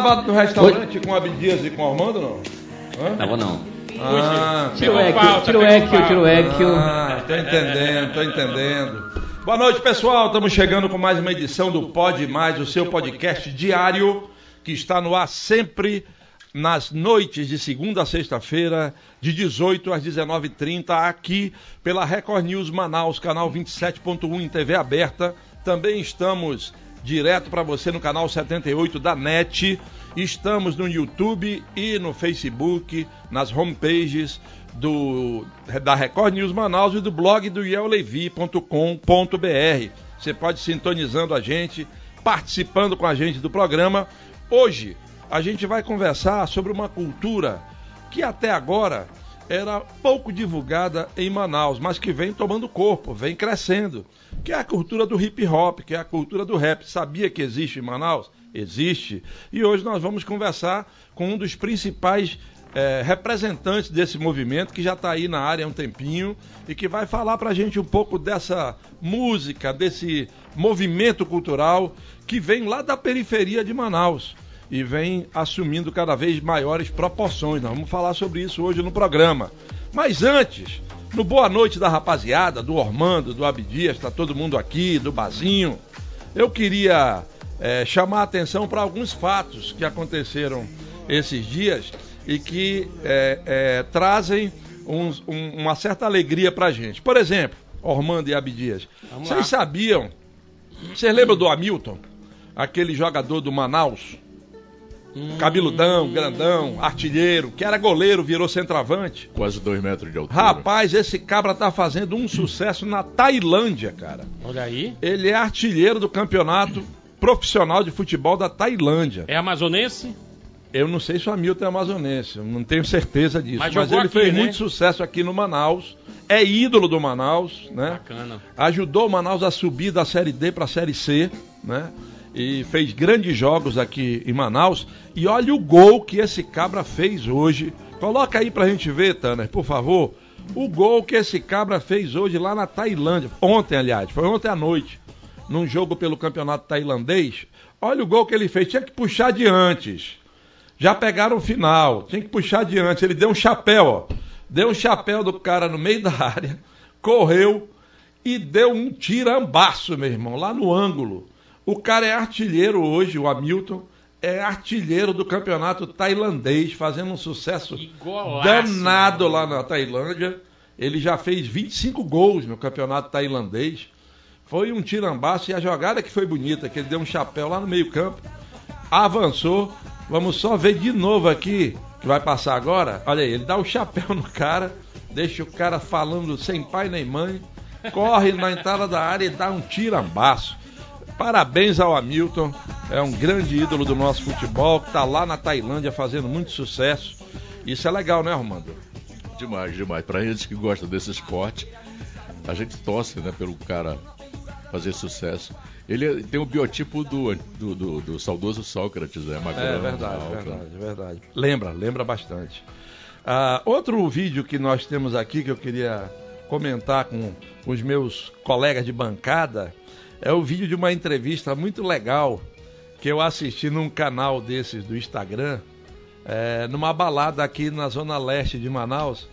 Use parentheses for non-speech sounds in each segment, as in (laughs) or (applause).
tava no restaurante com o Abdias e com o Armando, não? Hã? Tava não. Ah, Tira o Pegou Equio, falta, tira o pegou Equio, tira o falta. Equio. Ah, tô entendendo, tô entendendo. Boa noite, pessoal. Estamos chegando com mais uma edição do Pod Mais, o seu podcast diário que está no ar sempre nas noites de segunda a sexta-feira, de 18 às 19h30, aqui pela Record News Manaus, canal 27.1 em TV aberta. Também estamos direto para você no canal 78 da NET. Estamos no YouTube e no Facebook, nas homepages do, da Record News Manaus e do blog do yellevi.com.br. Você pode sintonizando a gente, participando com a gente do programa. Hoje a gente vai conversar sobre uma cultura que até agora era pouco divulgada em Manaus, mas que vem tomando corpo, vem crescendo, que é a cultura do hip hop, que é a cultura do rap. Sabia que existe em Manaus? Existe. E hoje nós vamos conversar com um dos principais eh, representantes desse movimento, que já está aí na área há um tempinho e que vai falar para a gente um pouco dessa música, desse movimento cultural que vem lá da periferia de Manaus e vem assumindo cada vez maiores proporções. Nós vamos falar sobre isso hoje no programa. Mas antes, no boa noite da rapaziada, do Ormando, do Abdias, está todo mundo aqui, do Bazinho, eu queria eh, chamar a atenção para alguns fatos que aconteceram esses dias e que eh, eh, trazem uns- um- uma certa alegria para a gente. Por exemplo, Ormando e Abdias, vocês sabiam? Vocês lembram do Hamilton? Aquele jogador do Manaus? Cabeludão, grandão, artilheiro, que era goleiro, virou centroavante. Quase dois metros de altura. Rapaz, esse cabra tá fazendo um sucesso na Tailândia, cara. Olha aí. Ele é artilheiro do campeonato profissional de futebol da Tailândia. É amazonense? Eu não sei se o Hamilton é amazonense, eu não tenho certeza disso. Mas Mas, ele aqui, fez né? muito sucesso aqui no Manaus. É ídolo do Manaus, né? Bacana. ajudou o Manaus a subir da Série D para a Série C, né? E fez grandes jogos aqui em Manaus. E olha o gol que esse cabra fez hoje. Coloca aí pra gente ver, Tanner, por favor. O gol que esse cabra fez hoje lá na Tailândia. Ontem, aliás, foi ontem à noite. Num jogo pelo campeonato tailandês. Olha o gol que ele fez. Tinha que puxar de antes. Já pegaram o final, tinha que puxar adiante. Ele deu um chapéu, ó. Deu um chapéu do cara no meio da área, correu e deu um tirambaço, meu irmão, lá no ângulo. O cara é artilheiro hoje, o Hamilton, é artilheiro do campeonato tailandês, fazendo um sucesso golaço, danado lá na Tailândia. Ele já fez 25 gols no campeonato tailandês. Foi um tirambaço e a jogada que foi bonita, que ele deu um chapéu lá no meio-campo, avançou. Vamos só ver de novo aqui, que vai passar agora. Olha aí, ele dá o chapéu no cara, deixa o cara falando sem pai nem mãe, corre na entrada da área e dá um tirambaço. Parabéns ao Hamilton, é um grande ídolo do nosso futebol, que está lá na Tailândia fazendo muito sucesso. Isso é legal, né, Armando? Demais, demais. Pra gente que gosta desse esporte, a gente torce, né, pelo cara fazer sucesso. Ele é- tem o biotipo do, do, do- do saudoso Sócrates, né? Magrão, É verdade, verdade, verdade. Lembra, lembra bastante. Ah, outro vídeo que nós temos aqui que eu queria comentar com os meus colegas de bancada é o vídeo de uma entrevista muito legal que eu assisti num canal desses do Instagram, é, numa balada aqui na zona leste de Manaus.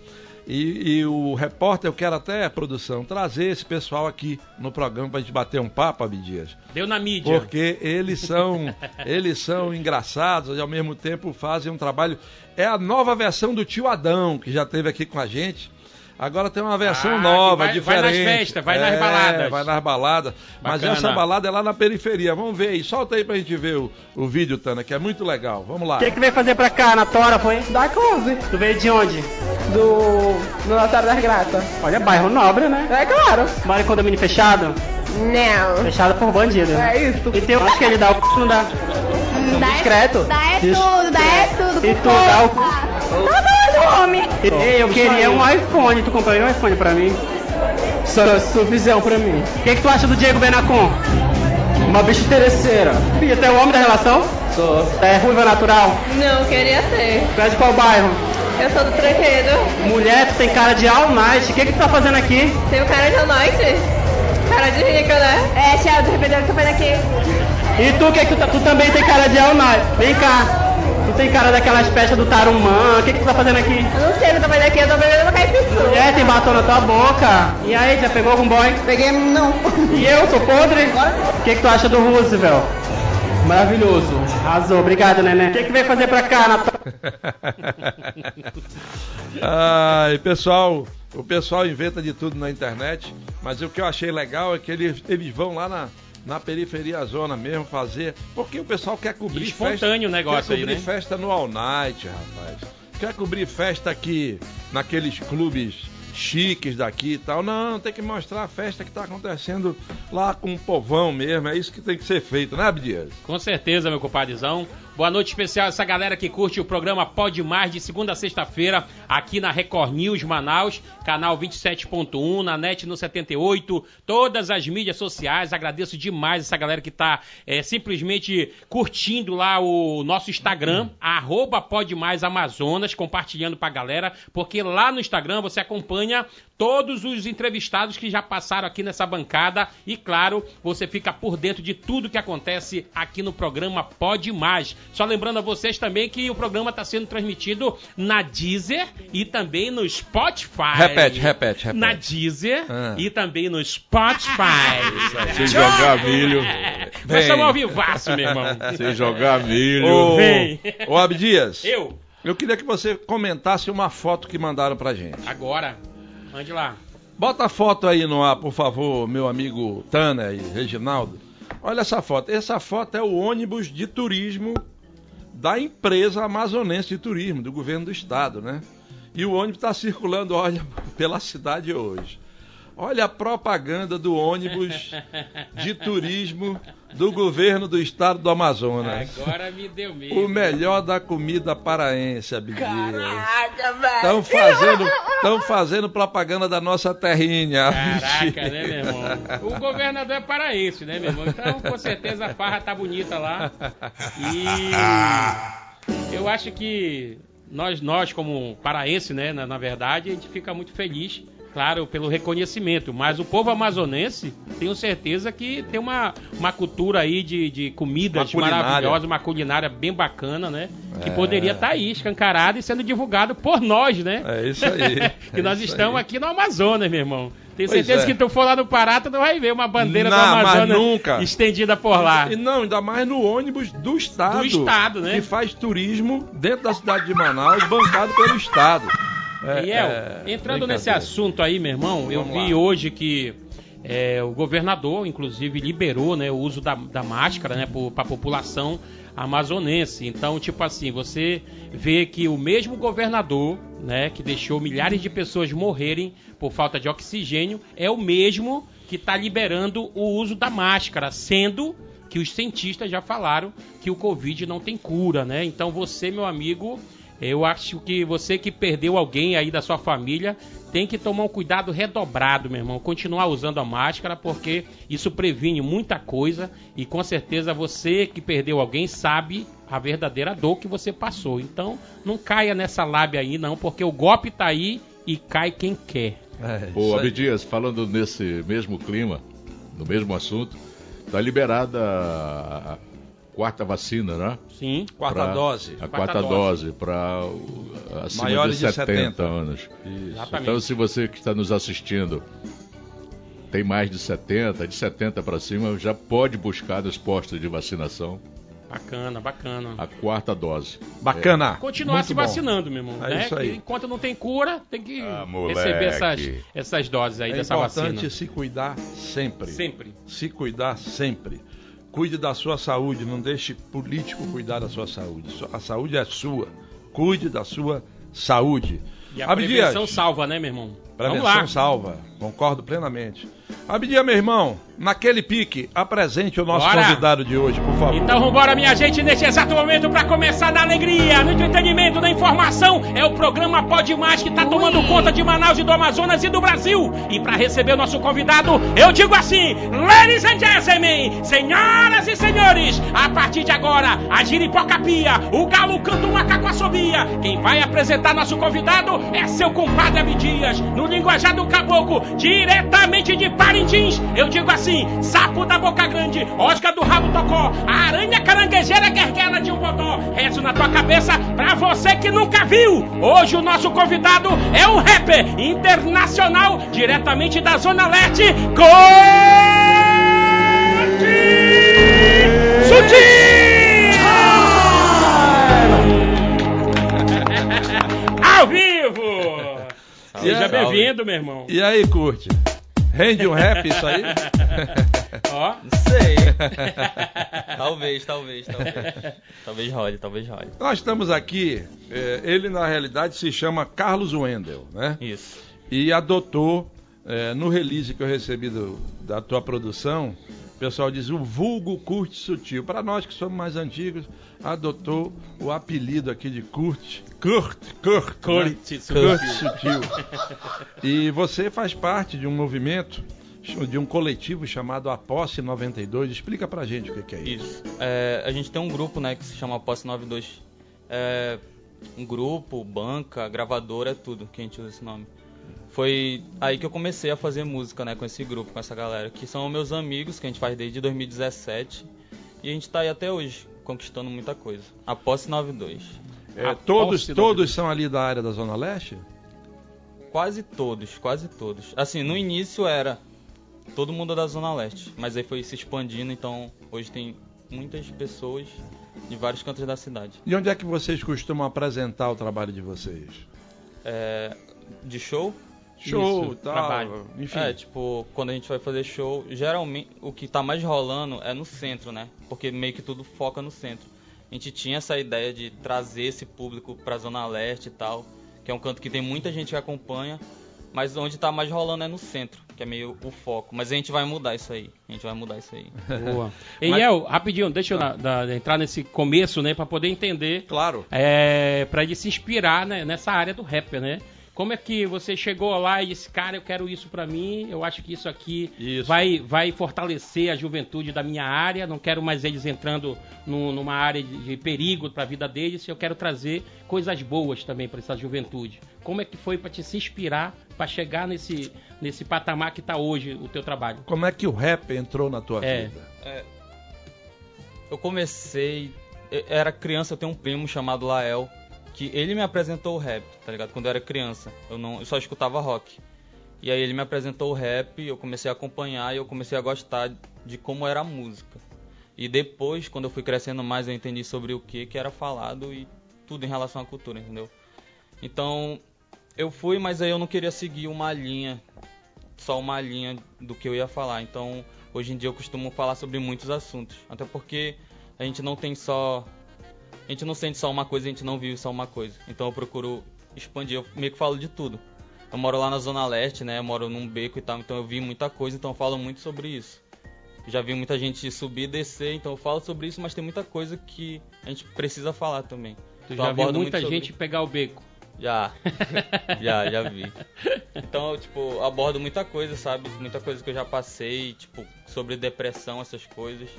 E, e o repórter, eu quero até, produção, trazer esse pessoal aqui no programa pra gente bater um papo, Abdias. Deu na mídia. Porque eles são, (laughs) eles são engraçados e ao mesmo tempo fazem um trabalho. É a nova versão do tio Adão, que já esteve aqui com a gente. Agora tem uma versão Ah, nova, vai- vai diferente. nas festas, vai nas É, baladas. Vai nas baladas. Mas Bacana. essa balada é lá na periferia. Vamos ver aí. Solta aí pra gente ver o, o vídeo, Tana, que é muito legal. Vamos lá. O que, que veio fazer pra cá, na Tora, foi? Da Close, Tu veio de onde? do Notário das Graças. Olha, bairro nobre, né? É claro. Mora em condomínio fechado? Não. Fechado por bandido. É isso. E tem acho que ele dá o c... não dá. Dá Discreto. Dá é Dis- tudo, dá é tudo. E tu dá o c... Tá bom, homem. Ei, eu queria um iPhone, tu compraria um iPhone pra mim? Só suficiente pra mim. O que, que tu acha do Diego Benacon? Uma bicha interesseira. Filho, tu é o homem da relação? Sou. É ruiva natural? Não, queria ser. Tu é de qual bairro? Eu sou do tranqueiro. Mulher, tu tem cara de all night. O que, que tu tá fazendo aqui? Tenho cara de noite. Cara de rica, né? É, tia, de repente eu tô vendo aqui. E tu, que, que tu, tá- tu também tem cara de all night? Vem cá. Tu tem cara daquelas festas do Tarumã. O que, que tu tá fazendo aqui? Eu não sei o que eu tô fazendo aqui, eu tô bebendo uma caipiçu. Mulher, tem batom na tua boca. E aí, já pegou algum boy? Peguei, não. E eu, sou podre? O que, que tu acha do Roosevelt? Maravilhoso. Arrasou, obrigado, neném. O que, que veio fazer pra cá, na (laughs) Ai, pessoal, o pessoal inventa de tudo na internet, mas o que eu achei legal é que eles, eles vão lá na, na periferia zona mesmo fazer, porque o pessoal quer cobrir Espontâneo festa, o negócio quer aí, cobrir né? festa no All Night, rapaz. Quer cobrir festa aqui naqueles clubes chiques daqui e tal. Não, tem que mostrar a festa que está acontecendo lá com o povão mesmo. É isso que tem que ser feito, né, Abdias? Com certeza, meu compadrezão. Boa noite especial a essa galera que curte o programa Pode Mais de segunda a sexta-feira aqui na Record News Manaus, canal 27.1, na net no 78, todas as mídias sociais. Agradeço demais essa galera que tá é, simplesmente curtindo lá o nosso Instagram, arroba Pode Mais Amazonas, compartilhando pra galera, porque lá no Instagram você acompanha todos os entrevistados que já passaram aqui nessa bancada e, claro, você fica por dentro de tudo que acontece aqui no programa Pode Mais. Só lembrando a vocês também que o programa está sendo transmitido na Deezer e também no Spotify. Repete, repete, repete. Na Deezer Ah. e também no Spotify. (laughs) Se jogar milho, Nós Vem. estamos ao vivaço, meu irmão. (laughs) se jogar milho. Ô, Vem. ô Abdias, Eu, eu queria que você comentasse uma foto que mandaram pra gente. agora, ande lá. Bota a foto aí no ar, por favor, meu amigo Tana e Reginaldo. Olha essa foto. Essa foto é o ônibus de turismo da empresa amazonense de turismo, do governo do estado, né? E o ônibus está circulando, olha, (laughs) pela cidade hoje. Olha a propaganda do ônibus de turismo do governo do estado do Amazonas. Agora me deu medo. O melhor da comida paraense, Abdias. Caraca, velho. Estão fazendo, tão fazendo propaganda da nossa terrinha. Caraca, né, meu irmão? O governador é paraense, né, meu irmão? Então, com certeza a farra tá bonita lá. E eu acho que nós, nós como paraense, né, na, na verdade, a gente fica muito feliz, claro, pelo reconhecimento. Mas o povo amazonense, tenho certeza que tem uma, uma cultura aí de, de comidas Uma culinária. maravilhosas, uma culinária bem bacana, né? Que É. poderia estar aí, escancarada e sendo divulgado por nós, né? É isso aí. (laughs) que nós É isso estamos aí. aqui no Amazonas, meu irmão. Tenho Pois certeza é. que tu for lá no Pará, tu não vai ver uma bandeira do Não, mas Amazonas nunca. estendida por lá. E não, ainda mais no ônibus do Estado. Do Estado, né? Que faz turismo dentro da cidade de Manaus, bancado pelo Estado. É, Riel, é, entrando nesse assunto aí, meu irmão, eu Vamos vi lá. hoje que é, o governador, inclusive, liberou né, o uso da, da máscara né, para a população amazonense. Então, tipo assim, você vê que o mesmo governador, né, que deixou milhares de pessoas morrerem por falta de oxigênio, é o mesmo que está liberando o uso da máscara, sendo que os cientistas já falaram que o Covid não tem cura, né? Então você, meu amigo, eu acho que você que perdeu alguém aí da sua família tem que tomar um cuidado redobrado, meu irmão. Continuar usando a máscara, porque isso previne muita coisa e com certeza você que perdeu alguém sabe a verdadeira dor que você passou. Então não caia nessa lábia aí, não, porque o golpe tá aí e cai quem quer. É, Ô. Abdias, falando nesse mesmo clima, no mesmo assunto, tá liberada a quarta vacina, né? Sim. Quarta Pra- dose. A Quarta quarta dose. dose para acima Maiores de de 70, 70. anos. Então, se você que está nos assistindo tem mais de 70, de 70 para cima, já pode buscar nos postos de vacinação. Bacana, bacana. a quarta dose. Bacana. Continuar Muito se bom. vacinando, meu irmão. É né? isso aí. Que enquanto não tem cura, tem que Ah, receber essas, essas doses aí É dessa importante vacina. se cuidar sempre. Sempre. Se cuidar sempre. Cuide da sua saúde, não deixe político cuidar da sua saúde. A saúde é sua. Cuide da sua saúde. E a Abdias, prevenção salva, né, meu irmão? Prevenção salva. Concordo plenamente. Abdias, meu irmão, naquele pique, apresente o nosso Bora. convidado de hoje, por favor. Então vambora, minha gente, nesse exato momento para começar na alegria, no entretenimento, na informação. É o programa Pode Mais que tá tomando conta de Manaus e do Amazonas e do Brasil. E para receber o nosso convidado, eu digo assim: Ladies and gentlemen, senhoras e senhores, a partir de agora, a giripoca pia, o galo canta, macaco assobia. Quem vai apresentar nosso convidado é seu compadre Abdias, no linguajar do caboclo, diretamente de Parintins. Eu digo assim: sapo da boca grande, Oscar do rabo tocó, a aranha caranguejeira guerguela de um bodó. Rezo na tua cabeça pra você que nunca viu. Hoje o nosso convidado é um rapper internacional, diretamente da Zona Leste, Corte Sutil! Ao vivo! Seja bem-vindo, meu irmão. E aí, curte? Rende um rap isso aí? (laughs) Ó, Não sei. (laughs) talvez, talvez, talvez. Talvez role, talvez role. Nós estamos aqui, eh, ele na realidade se chama Carlos Wendel, né? Isso. E adotou, eh, no release que eu recebi do- da tua produção, o pessoal diz o vulgo curte sutil. Para nós que somos mais antigos, adotou o apelido aqui de curte, Kurt, Kurt, Curte né? Sutil. Curte sutil. E você faz parte de um movimento, de um coletivo chamado A Posse 92. Explica pra gente o que, é isso. Isso. É, a gente tem um grupo, né, que se chama Posse 92. É, um grupo, banca, gravadora, é tudo que a gente usa esse nome. Foi aí que eu comecei a fazer música, né, com esse grupo, com essa galera, que são meus amigos, que a gente faz desde 2017. E a gente tá aí até hoje, conquistando muita coisa. A Posse 92. É, A todos, Posse todos são ali da área da Zona Leste? Quase todos, quase todos. Assim, no início era todo mundo da Zona Leste, mas aí foi se expandindo, então hoje tem muitas pessoas de vários cantos da cidade. E onde é que vocês costumam apresentar o trabalho de vocês? É, de show? Show, Isso, tal, trabalho. enfim. É, tipo, quando a gente vai fazer show, geralmente o que tá mais rolando é no centro, né? Porque meio que tudo foca no centro. A gente tinha essa ideia de trazer esse público pra Zona Leste e tal, que é um canto que tem muita gente que acompanha, mas onde tá mais rolando é no centro, que é meio o foco. Mas a gente vai mudar isso aí. A gente vai mudar isso aí. (laughs) boa. Ei, El, rapidinho, deixa eu na- da- entrar nesse começo, né, pra poder entender, Claro. é, pra ele se inspirar né, nessa área do rap, né? Como é que você chegou lá e disse, cara, eu quero isso pra mim, eu acho que isso aqui Isso. Vai, vai fortalecer a juventude da minha área, não quero mais eles entrando nu- numa área de, de perigo pra vida deles, eu quero trazer coisas boas também pra essa juventude. Como é que foi pra te se inspirar pra chegar nesse, nesse patamar que tá hoje o teu trabalho? Como é que o rap entrou na tua É. vida? Eu comecei. eu era criança, eu tenho um primo chamado Lael, que ele me apresentou o rap, tá ligado? Quando eu era criança. Eu, não, eu só escutava rock. E aí ele me apresentou o rap, eu comecei a acompanhar e eu comecei a gostar de como era a música. E depois, quando eu fui crescendo mais, eu entendi sobre o que que era falado e tudo em relação à cultura, entendeu? Então, eu fui, mas aí eu não queria seguir uma linha, só uma linha do que eu ia falar. Então, hoje em dia eu costumo falar sobre muitos assuntos, até porque a gente não tem só a gente não sente só uma coisa, a gente não vive só uma coisa. Então eu procuro expandir, eu meio que falo de tudo. Eu moro lá na Zona Leste, né? Eu moro num beco e tal, então eu vi muita coisa, então eu falo muito sobre isso. Já vi muita gente subir e descer, então eu falo sobre isso, mas tem muita coisa que a gente precisa falar também. Tu Então já viu muita muito sobre- gente pegar o beco. Já. (laughs) já, já vi. Então, eu, tipo, abordo muita coisa, sabe? Muita coisa que eu já passei, tipo, sobre depressão, essas coisas.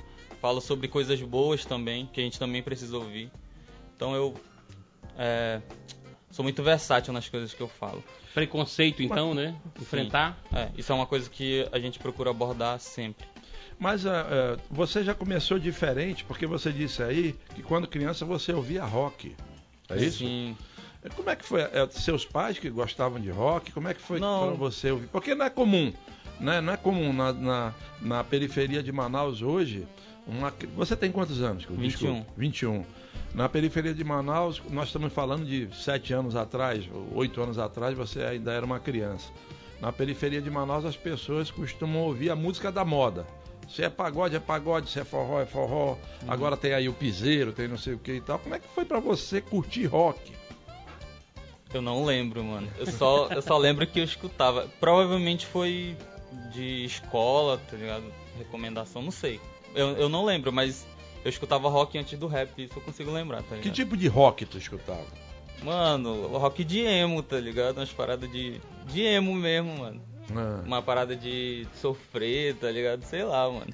Falo sobre coisas boas também, que a gente também precisa ouvir. Então eu é, sou muito versátil nas coisas que eu falo. Preconceito, então, né? Enfrentar. É, isso é uma coisa que a gente procura abordar sempre. Mas ah, ah, você já começou diferente, porque você disse aí que quando criança você ouvia rock. É isso? Sim. Como é que foi? É, seus pais que gostavam de rock? Como é que foi para você ouvir? Porque não é comum, né? Não é comum na, na, na periferia de Manaus hoje Uma, você tem quantos anos? 21. 21. Na periferia de Manaus, nós estamos falando de sete anos atrás, oito anos atrás, você ainda era uma criança. Na periferia de Manaus, as pessoas costumam ouvir a música da moda. Se é pagode, é pagode, se é forró, é forró. Uhum. Agora tem aí o piseiro, tem não sei o que e tal. Como é que foi para você curtir rock? Eu não lembro, mano. Eu só, eu só lembro que eu escutava. Provavelmente foi de escola, tá ligado? Recomendação, não sei. Eu, eu não lembro, mas eu escutava rock antes do rap, isso eu consigo lembrar, tá ligado? Que tipo de rock tu escutava? Mano, rock de emo, tá ligado? Umas paradas de, de emo mesmo, mano. Ah. Uma parada de sofrer, tá ligado? Sei lá, mano.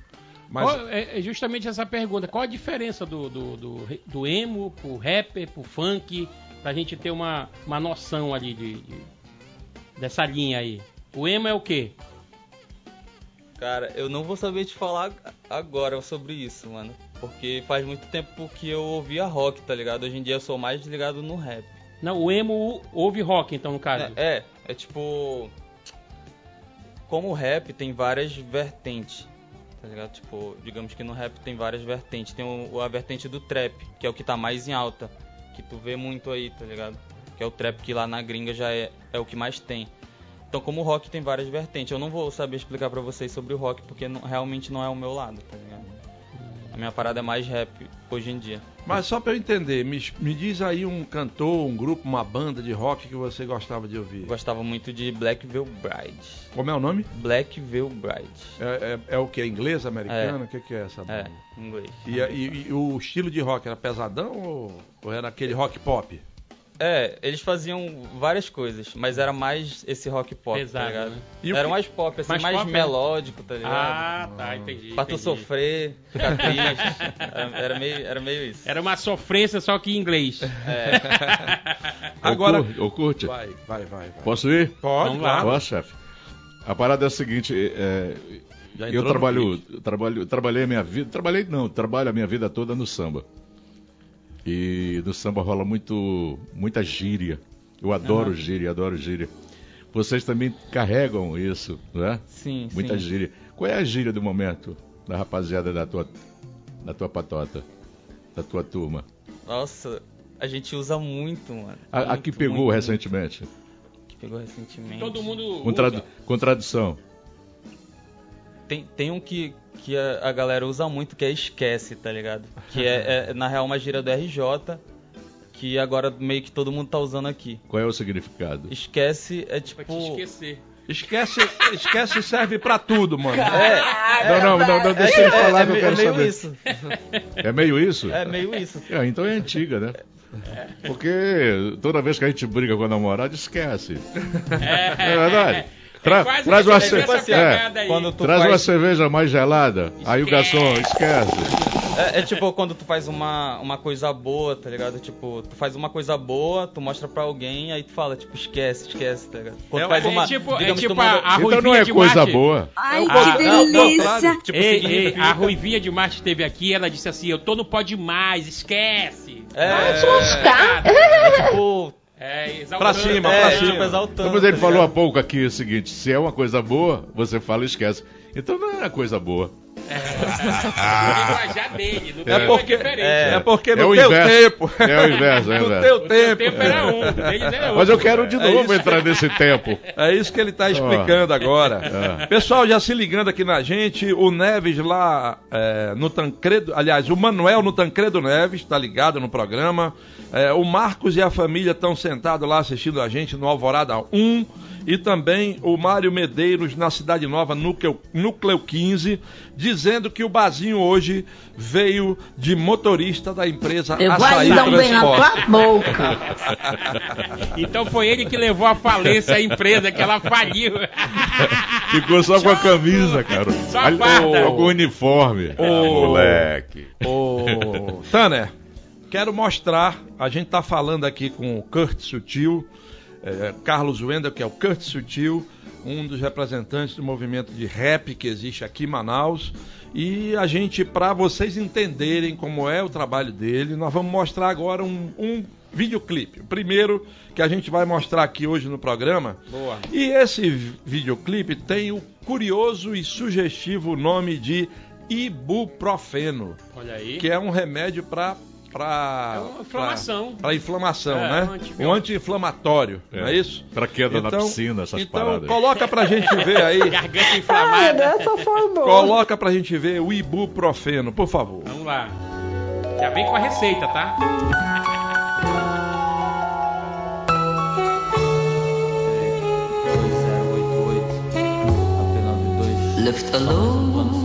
Mas... Qual, é, é justamente essa pergunta. Qual a diferença do, do, do, do emo pro rapper, pro funk, pra gente ter uma, uma noção ali de, de, dessa linha aí? O emo é o quê? Cara, eu não vou saber te falar agora sobre isso, mano. Porque faz muito tempo que eu ouvia rock, tá ligado? Hoje em dia eu sou mais ligado no rap. Não, o emo ouve rock, então, no caso. É, é, é tipo. Como o rap tem várias vertentes, tá ligado? Tipo, digamos que no rap tem várias vertentes. Tem o, a vertente do trap, que é o que tá mais em alta. Que tu vê muito aí, tá ligado? Que é o trap que lá na gringa já é, é o que mais tem. Então, como o rock tem várias vertentes, eu não vou saber explicar para vocês sobre o rock porque não, realmente não é o meu lado, tá ligado? A minha parada é mais rap hoje em dia. Mas só para eu entender, me, me diz aí um cantor, um grupo, uma banda de rock que você gostava de ouvir. Gostava muito de Black Veil Bride. Como é o nome? Black Veil Bride. É, é, é o que? Inglês, americano? É. O que, que, é essa banda? É, inglês. E, e, e, o estilo de rock era pesadão ou, ou era aquele rock pop? É, eles faziam várias coisas, mas era mais esse rock pop, tá Exato, tá ligado? Né? Era mais pop, assim, mais, mais pop, é? melódico, tá ligado? Ah, tá, entendi. Pra tu entendi. sofrer, ficar (laughs) triste. era, era, meio, era meio isso. Era uma sofrência, só que em inglês. É. (laughs) Agora. Ô, curte. Vai, vai, vai, vai. Posso ir? Pode, Vamos lá. Posso, chefe? A parada é a seguinte, é, eu trabalho, trabalho, trabalhei a minha vida, trabalhei não, trabalho a minha vida toda no samba. E no samba rola muito, muita gíria. Eu adoro uhum. gíria, adoro gíria. Vocês também carregam isso, não é? Sim, Muita sim. gíria. Qual é a gíria do momento da rapaziada da tua, da tua patota, da tua turma? Nossa, a gente usa muito, mano. A, muito, a que pegou muito, recentemente? Que pegou recentemente. Todo mundo. Com, tradu com tradução. Tem, tem um que, que a, a, galera usa muito, que é esquece, tá ligado? Que é, (laughs) é, na real, uma gira do RJ, que agora meio que todo mundo tá usando aqui. Qual é o significado? Esquece é tipo... Pra te esquecer. Esquece, esquece serve pra tudo, mano. É, não, não, não, não deixa ele falar é, é, que eu quero é meio saber. Isso. É meio isso? É meio isso. É, então é antiga, né? Porque toda vez que a gente briga com a namorada, esquece. É, é verdade? (laughs) Tra é traz uma, ce é, traz faz... uma cerveja mais gelada, esquece. aí o garçom esquece. É, é, tipo quando tu faz uma, uma coisa boa, tá ligado? Tipo, tu faz uma coisa boa, tu mostra pra alguém, aí tu fala, tipo, esquece, esquece, tá ligado? Quando é, faz uma. Tipo, é tipo manda... a, a Então não é coisa Marte. boa. Ai, que delícia! tipo, ei, ei, a Ruivinha de Marte esteve aqui, ela disse assim: Eu tô no pode mais, esquece. É, é, tipo, é, exaltando. Pra cima, é, pra tipo, cima. exaltando. Mas ele tá falou há pouco aqui o seguinte: se é uma coisa boa, você fala e esquece. Então não é coisa boa. É, linguajar dele, no É porque, diferente. é, porque É no o teu inverso. tempo. É o inverso, é o (laughs) No inverso. teu O teu tempo. tempo era um, deles era outro. Mas eu quero de É novo isso. entrar nesse tempo. É isso que ele está explicando agora. É. Pessoal, já se ligando aqui na gente, o Neves lá é, no Tancredo, aliás, o Manuel no Tancredo Neves, está ligado no programa. É, o Marcos e a família estão sentados lá assistindo a gente no Alvorada 1. E também o Mário Medeiros na Cidade Nova, Núcleo, Núcleo 15, dizendo que o Bazinho hoje veio de motorista da empresa Eu vou Açaí dar um bem na tua boca. (laughs) Então foi ele que levou à falência a empresa, que ela faliu. (laughs) Ficou só com a camisa, cara. Só a Ali- farda. Só com o uniforme. Ô. Moleque. Ô, Tanner, quero mostrar, a gente tá falando aqui com o Kurt Sutil, é, Carlos Wendel, que é o Kurt Sutil, um dos representantes do movimento de rap que existe aqui em Manaus. E a gente, para vocês entenderem como é o trabalho dele, nós vamos mostrar agora um, um videoclipe. O primeiro que a gente vai mostrar aqui hoje no programa. Boa. E esse vi- videoclipe tem o curioso e sugestivo nome de ibuprofeno. Olha aí. Que é um remédio para para é uma inflamação. Para inflamação, é, né? Um anti-inflamatório, é. não é isso? Para queda então, na piscina, essas então, paradas. coloca pra gente ver aí. (laughs) Garganta inflamada. Ah, dessa foi boa. Coloca pra gente ver o ibuprofeno, por favor. Vamos lá. Já vem com a receita, tá? Left alone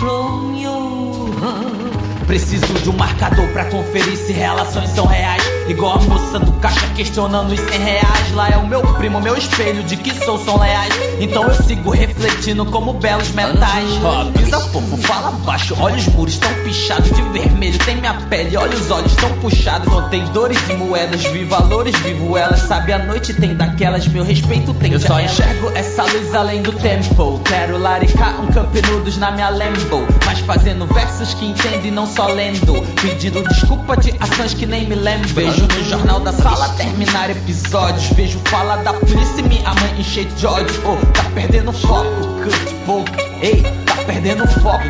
from your heart. Preciso de um marcador pra conferir se relações são reais. Igual a moça do caixa questionando os 100 reais. Lá é o meu primo, meu espelho de que sou são leais. Então eu sigo refletindo como belos metais. Ó, pisa fofo, fala baixo. Olha os muros tão pichados de vermelho. Tem minha pele, olha os olhos tão puxados. Contei dores e moedas, vi valores, vivo elas. Sabe, a noite tem daquelas, meu respeito tem. Eu só enxergo essa luz além do tempo. Quero laricar um camp nudos na minha Lambo. Mas fazendo versos que entendem, não só lendo. Pedindo desculpa de ações que nem me lembro. Vejo no jornal da sala terminar episódios. Vejo fala da polícia e minha mãe encher de ódio. Oh, tá perdendo foco, cut, pô. Ei, tá perdendo foco.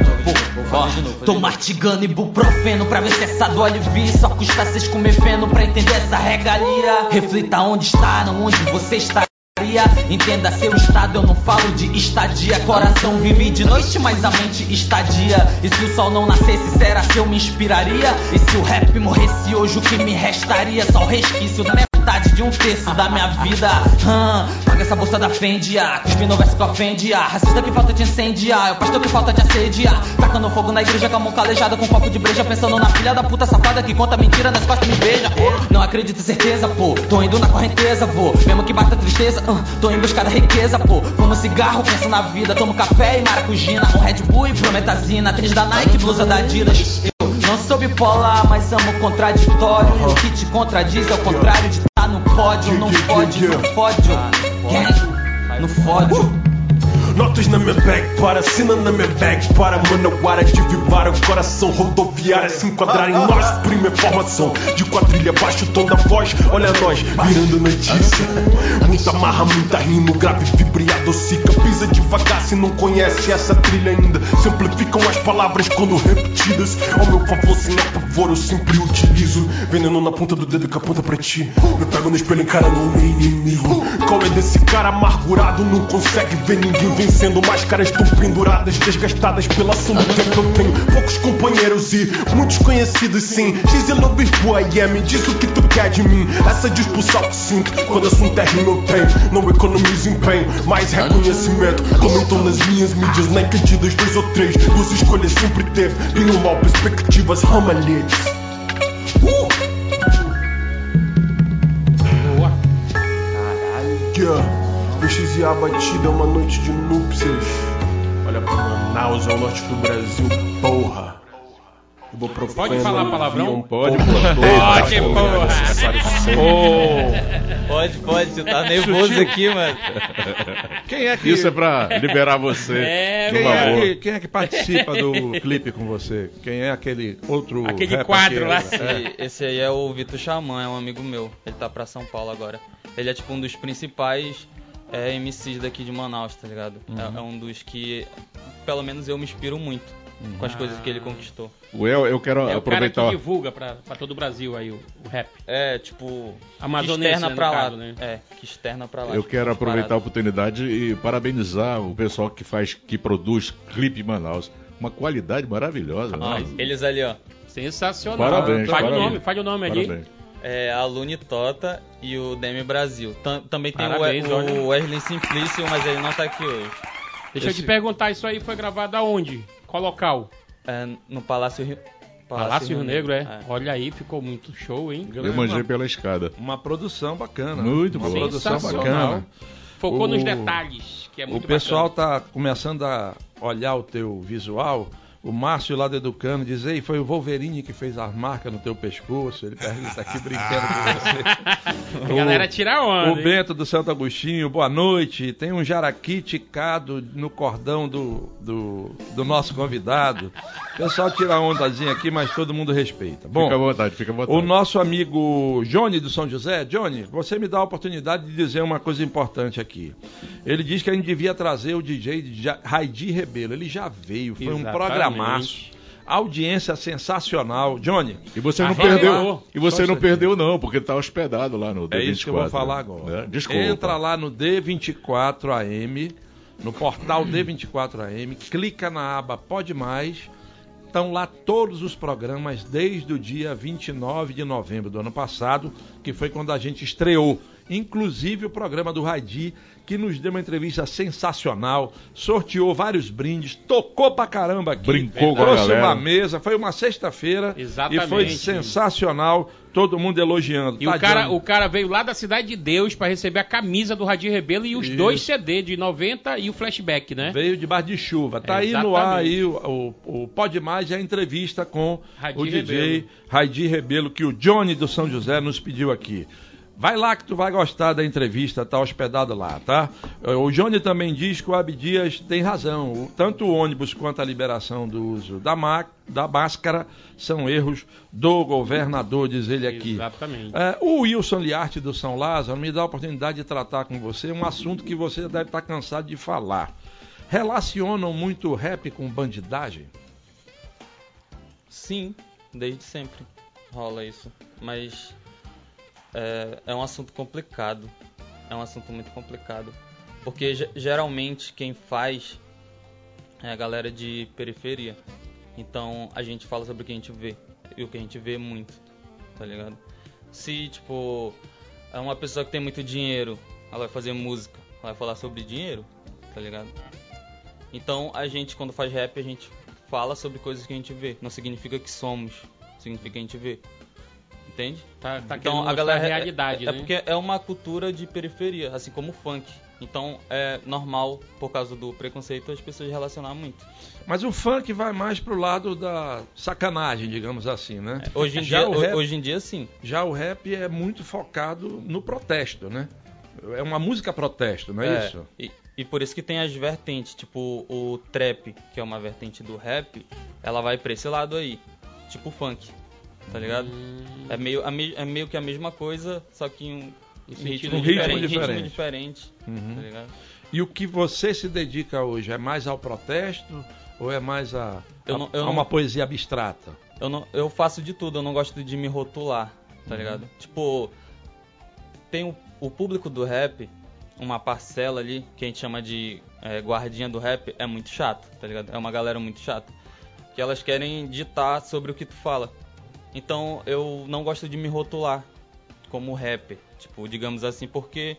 Ó, tô mastigando ibuprofeno pra ver se essa dor alivia. Só custa vocês comer feno pra entender essa regalia. Reflita onde está, não onde você está. Entenda seu estado, eu não falo de estadia. Coração vive de noite, mas a mente estadia. E se o sol não nascesse, será que eu me inspiraria? E se o rap morresse hoje, o que me restaria? Só o resquício da metade de um terço da minha vida. Hum, paga essa bolsa da Fendi, ah, cuspindo verso que ofende, ah, racista que falta de incendiar, é o pastor que falta de assediar. Tacando fogo na igreja com a mão calejada, com um copo de breja, pensando na filha da puta safada que conta mentira nas costas me beija. Não acredito em certeza, pô, tô indo na correnteza, vou, mesmo que bata tristeza, uh, tô em busca da riqueza, pô. Fumo cigarro, penso na vida, tomo café e maracujina, um Red Bull e prometazina, tênis da Nike, blusa da Adidas. Eu não sou bipolar, mas amo contraditório. E o que te contradiz é o contrário de no pódio, não pode, no pódio. No pódio. Notas na minha bag para, cena na minha bag para Manauara de vibrar o coração rodoviária Se enquadrar em nós, primeira formação De quadrilha baixo, tom da voz Olha nós, virando notícia. Muita marra, muita rima, grave, vibra e adocica Pisa devagar se não conhece essa trilha ainda Simplificam as palavras quando repetidas. Ao meu favor, sem apavor, eu sempre utilizo Veneno na ponta do dedo que aponta pra ti. Me pego no espelho encarando o inimigo. Qual é desse cara amargurado, não consegue ver ninguém vencendo Máscaras tão penduradas, desgastadas pela do tempo Eu tenho. Poucos companheiros e muitos conhecidos sim. X Lobby yeah, me diz o que tu quer de mim. Essa de expulsar o que sinto, quando assunto é rima eu tenho Não economizo empenho, mais reconhecimento. Comentam nas minhas mídias, nem pedidas dois ou três. Duas escolhas sempre teve, ou mal, perspectivas, ramalhetes uh! Yeah. PX e a batida é uma noite de núpcias. Olha pra Manaus, é o norte do Brasil, porra. Pode falar palavrão? Pode, pode, porra. Pode, pode, você tá nervoso aqui, mano. Quem é que... Isso é pra liberar você. É, quem, é que, quem é que participa do clipe com você? Quem é aquele outro. Aquele quadro lá. Esse, esse aí é o Vitor Xamã, é um amigo meu. Ele tá pra São Paulo agora. Ele é tipo um dos principais é MCs daqui de Manaus, tá ligado? Uhum. É, é, um dos que, pelo menos eu me inspiro muito uhum. com as coisas que ele conquistou. Well, eu quero é aproveitar. O cara que divulga pra, pra todo o Brasil aí o, o rap. É, tipo. Amazonense, externa né, pra lá. Caso, né? É, que externa pra lá. Eu quero aproveitar paradas. a oportunidade e parabenizar o pessoal que faz, que produz clipe em Manaus. Uma qualidade maravilhosa. Ah, né? Eles ali, ó. Sensacional. Parabéns. Faz parabéns. o nome, faz o nome parabéns. ali. É a Lune Tota e o Demi Brasil. Tam, também tem Parabéns, o, o Wesley Simplício, mas ele não tá aqui hoje. Deixa eu te perguntar, isso aí foi gravado aonde? Qual local? É, no Palácio Rio. Palácio, Rio Negro, é. Olha aí, ficou muito show, hein? Eu manjei pela escada. Uma produção bacana. Muito Uma boa. produção Sensacional. bacana. Focou O- nos detalhes, que é O muito pessoal bacana. tá começando a olhar o teu visual O Márcio lá do Educano diz, ei, foi o Wolverine que fez as marcas no teu pescoço. Ele pergunta aqui brincando com você. (laughs) A galera tira onda. O hein? Bento do Santo Agostinho, boa noite. Tem um jaraqui ticado no cordão do, do, do nosso convidado. O pessoal tira ondazinha aqui, mas todo mundo respeita. Bom, fica à vontade, fica à vontade. o nosso amigo Johnny do São José, Johnny, você me dá a oportunidade de dizer uma coisa importante aqui. Ele diz que a gente devia trazer o DJ Raidi Rebelo. Ele já veio, foi um Exatamente. Programaço. Audiência sensacional. Johnny, E você não perdeu. E você Só não perdeu, não, porque tá hospedado lá no D24. é isso que eu vou falar agora. né? Desculpa. Entra lá no D24 AM, no portal D24 AM, clica na aba Pode Mais. Estão lá todos os programas desde o dia 29 de novembro do ano passado, que foi quando a gente estreou. Inclusive o programa do Raidi, que nos deu uma entrevista sensacional, sorteou vários brindes, tocou pra caramba aqui. Brincou com a trouxe galera. uma mesa, foi uma sexta-feira e Exatamente. foi sensacional, todo mundo elogiando. E o cara, o cara veio lá da Cidade de Deus para receber a camisa do Radir Rebelo e os Isso. dois CD de 90 e o flashback, né? Veio debaixo de chuva. Tá É, aí no ar aí o, o, o Pode Mais e a entrevista com Raidi o DJ Rebelo. Raidi Rebelo, que o Johnny do São José nos pediu aqui. Vai lá que tu vai gostar da entrevista, tá hospedado lá, tá? O Johnny também diz que o Abdias tem razão. Tanto o ônibus quanto a liberação do uso da, ma- da máscara são erros do governador, diz ele aqui. Exatamente. É, o Wilson Liarte do São Lázaro me dá a oportunidade de tratar com você um assunto que você deve estar cansado de falar. Relacionam muito o rap com bandidagem? Sim, desde sempre rola isso. Mas é, é um assunto complicado. É um assunto muito complicado. Porque ge- geralmente quem faz é a galera de periferia. Então a gente fala sobre o que a gente vê. E o que a gente vê muito, tá ligado? Se, tipo, é uma pessoa que tem muito dinheiro, ela vai fazer música, ela vai falar sobre dinheiro, tá ligado? Então a gente, quando faz rap, a gente fala sobre coisas que a gente vê. Não significa que somos, significa que a gente vê. Entende? Tá, tá então a galera a realidade, é, é né? porque é uma cultura de periferia, assim como o funk. Então é normal, por causa do preconceito, as pessoas relacionar muito. Mas o funk vai mais pro lado da sacanagem, digamos assim, né? Hoje em, já dia, rap, hoje em dia, sim. já o rap é muito focado no protesto, né? É uma música protesto, não é, isso? E, e por isso que tem as vertentes, tipo o trap, que é uma vertente do rap, ela vai pra esse lado aí, tipo o funk, tá ligado? Hum. É, meio, é meio que a mesma coisa, só que em um, em sentido ritmo, Um ritmo diferente, diferente. ritmo diferente, Uhum. tá ligado? E o que você se dedica hoje é mais ao protesto ou é mais a, Eu a- não- eu a não- uma poesia abstrata? Eu, não, eu faço de tudo, eu não gosto de me rotular, tá ligado? Tipo, tem o, o público do rap, uma parcela ali, que a gente chama de é, guardinha do rap, é muito chato, tá ligado? É uma galera muito chata. Que elas querem ditar sobre o que tu fala. Então eu não gosto de me rotular como rapper, tipo, digamos assim, porque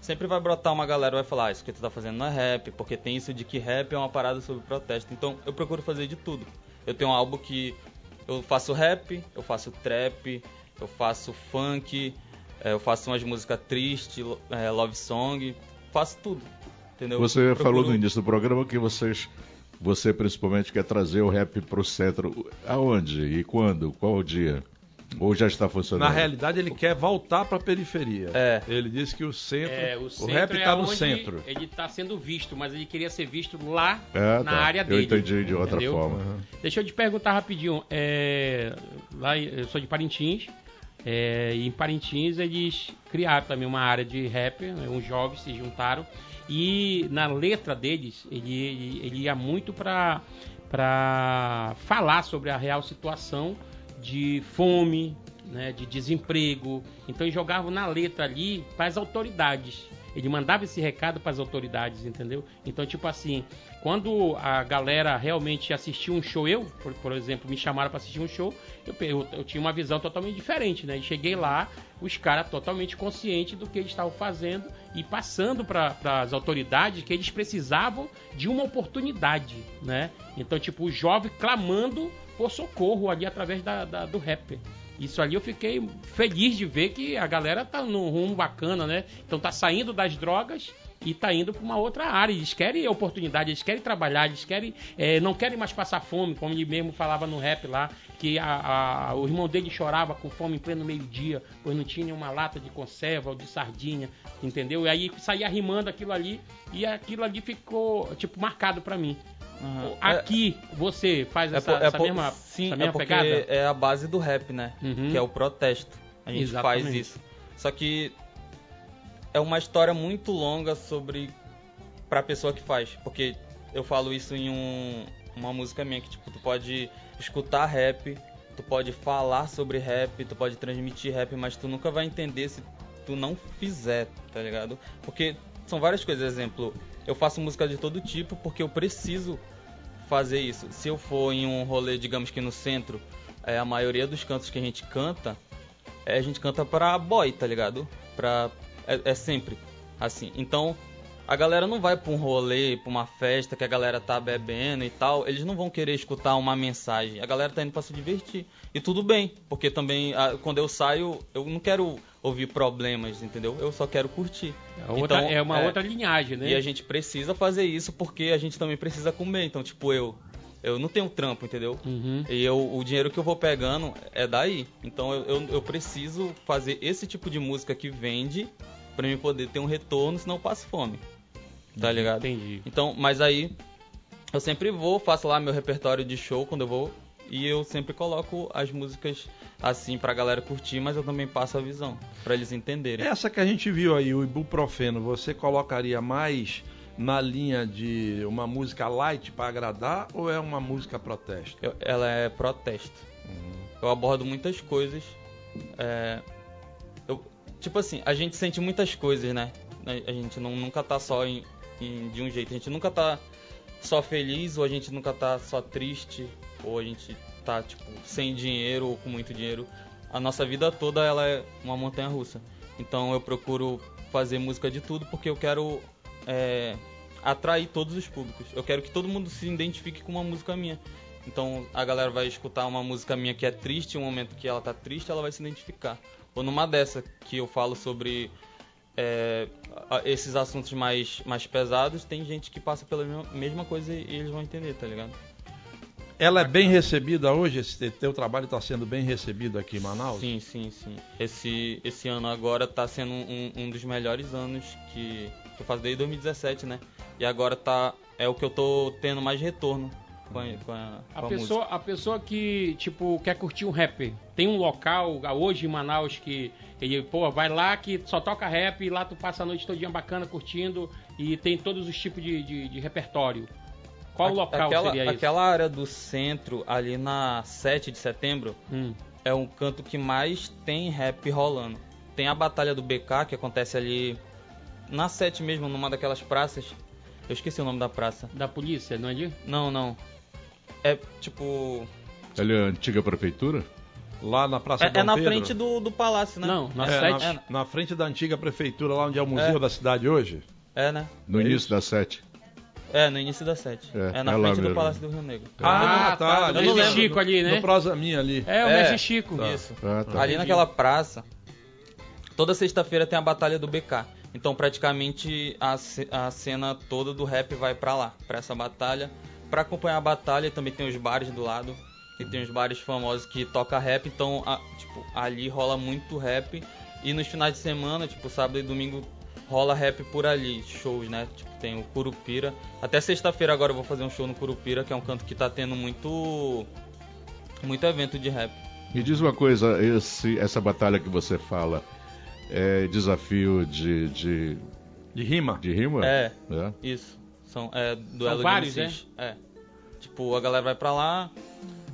sempre vai brotar uma galera e vai falar, ah, isso que tu tá fazendo não é rap, porque tem isso de que rap é uma parada sobre protesto. Então eu procuro fazer de tudo. Eu tenho um álbum que eu faço rap, eu faço trap, eu faço funk, eh, eu faço umas músicas tristes, eh, love song, faço tudo. Entendeu? Você Eu falou procuro- no início do programa que vocês, você principalmente quer trazer o rap pro centro. Aonde e quando? Qual o dia? Ou já está funcionando? Na realidade, ele quer voltar para a periferia. É. Ele disse que o centro, É, o, o, centro rap é está no centro. Ele está sendo visto, mas ele queria ser visto lá É, na tá. área Eu dele. entendi de outra entendeu? forma. Deixa eu te perguntar rapidinho. é, lá eu sou de Parintins. É, em Parintins eles criaram também uma área de rap. né, uns jovens se juntaram. E na letra deles, ele, ele, ele ia muito para para falar sobre a real situação de fome, né, de desemprego. Então eles jogavam na letra ali para as autoridades. Ele mandava esse recado para as autoridades, entendeu? Então, tipo assim, quando a galera realmente assistia um show, eu, por, por exemplo, me chamaram para assistir um show, eu, eu, eu tinha uma visão totalmente diferente, né? E cheguei lá, os caras totalmente conscientes do que eles estavam fazendo e passando para as autoridades que eles precisavam de uma oportunidade, né? Então, tipo, o jovem clamando por socorro ali através da, da- do rap. Isso ali eu fiquei feliz de ver que a galera tá num rumo bacana, né? Então tá saindo das drogas e tá indo para uma outra área. Eles querem oportunidade, eles querem trabalhar, eles querem, é, não querem mais passar fome, como ele mesmo falava no rap lá, que a, a, o irmão dele chorava com fome em pleno meio-dia, pois não tinha uma lata de conserva ou de sardinha, entendeu? E aí saía rimando aquilo ali e aquilo ali ficou, tipo, marcado para mim. Uhum. Aqui você faz essa, é, essa mesma, sim, essa mesma é pegada? é a base do rap, né? Uhum. Que é o protesto. A gente Exatamente. faz isso. Só que é uma história muito longa sobre pra pessoa que faz, porque eu falo isso em um, uma música minha que tipo tu pode escutar rap, tu pode falar sobre rap, tu pode transmitir rap, mas tu nunca vai entender se tu não fizer, tá ligado? Porque são várias coisas, exemplo, eu faço música de todo tipo porque eu preciso fazer isso. Se eu for em um rolê, digamos que no centro, é, a maioria dos cantos que a gente canta, é, a gente canta pra boy, tá ligado? Pra, é, é sempre assim. Então, a galera não vai pra um rolê, pra uma festa que a galera tá bebendo e tal. Eles não vão querer escutar uma mensagem. A galera tá indo pra se divertir. E tudo bem, porque também a, quando eu saio, eu não quero ouvir problemas, entendeu? Eu só quero curtir. É, outra, então, é uma outra linhagem, né? E a gente precisa fazer isso porque a gente também precisa comer. Então, tipo, eu. Eu não tenho trampo, entendeu? Uhum. E eu, o dinheiro que eu vou pegando é daí. Então eu, eu, eu preciso fazer esse tipo de música que vende para mim poder ter um retorno, senão eu passo fome. Tá ligado? Entendi. Então, mas aí eu sempre vou, faço lá meu repertório de show quando eu vou e eu sempre coloco as músicas assim pra galera curtir, mas eu também passo a visão para eles entenderem. Essa que a gente viu aí, o ibuprofeno, você colocaria mais na linha de uma música light para agradar ou é uma música protesto? Eu, ela é protesto. Uhum. Eu abordo muitas coisas. É, eu, tipo assim, a gente sente muitas coisas, né? A gente não, nunca tá só em, em, de um jeito. A gente nunca tá só feliz ou a gente nunca tá só triste ou a gente tá tipo sem dinheiro ou com muito dinheiro. A nossa vida toda ela é uma montanha russa. Então eu procuro fazer música de tudo porque eu quero é, atrair todos os públicos. Eu quero que todo mundo se identifique com uma música minha. Então a galera vai escutar uma música minha que é triste, um momento que ela tá triste, ela vai se identificar. Ou numa dessa que eu falo sobre é, esses assuntos mais, mais pesados, tem gente que passa pela mesma coisa e eles vão entender, tá ligado? Ela é bem recebida hoje? Esse teu trabalho está sendo bem recebido aqui em Manaus? Sim, sim, sim. Esse, esse ano agora está sendo um, um, dos melhores anos que, que eu faço desde 2017, né? E agora tá é o que eu tô tendo mais retorno com a, com a, a com pessoa, música. A pessoa que, tipo, quer curtir um rap, tem um local hoje em Manaus que ele, pô, vai lá que só toca rap e lá tu passa a noite todinha bacana curtindo e tem todos os tipos de, de, de repertório. Qual a, local aquela, seria isso? Aquela área do centro, ali na 7 de setembro, hum. é um canto que mais tem rap rolando. Tem a Batalha do BK, que acontece ali na 7 mesmo, numa daquelas praças. Eu esqueci o nome da praça. Da polícia, não é de? Não, não. É tipo. Ali é a antiga prefeitura? Lá na Praça É, Dom é na Pedro? frente do, do palácio, né? Não, na É, 7. na, na frente da antiga prefeitura, lá onde é o museu É. da cidade hoje? É, né? No início da sete. É, no início da 7. É, É, na é frente do mesmo. Palácio do Rio Negro. Ah, tá. do ali Mestre no- Chico ali, né? No Prosa Minha ali. É, o É. Mestre Chico. Tá. Isso. Ah, tá. Ali naquela praça, toda sexta-feira tem a Batalha do BK. Então praticamente a, a cena toda do rap vai pra lá, pra essa batalha. Pra acompanhar a batalha também tem os bares do lado. E tem os bares famosos que toca rap, então a- tipo, ali rola muito rap. E nos finais de semana, tipo sábado e domingo, rola rap por ali, shows, né? Tipo, tem o Curupira. Até sexta-feira agora eu vou fazer um show no Curupira, que é um canto que tá tendo muito muito evento de rap. Me diz uma coisa, esse, essa batalha que você fala é desafio de, de, De rima? de rima? É. É? Isso. São é, duelo vários, de MCs. É. Tipo, a galera vai pra lá,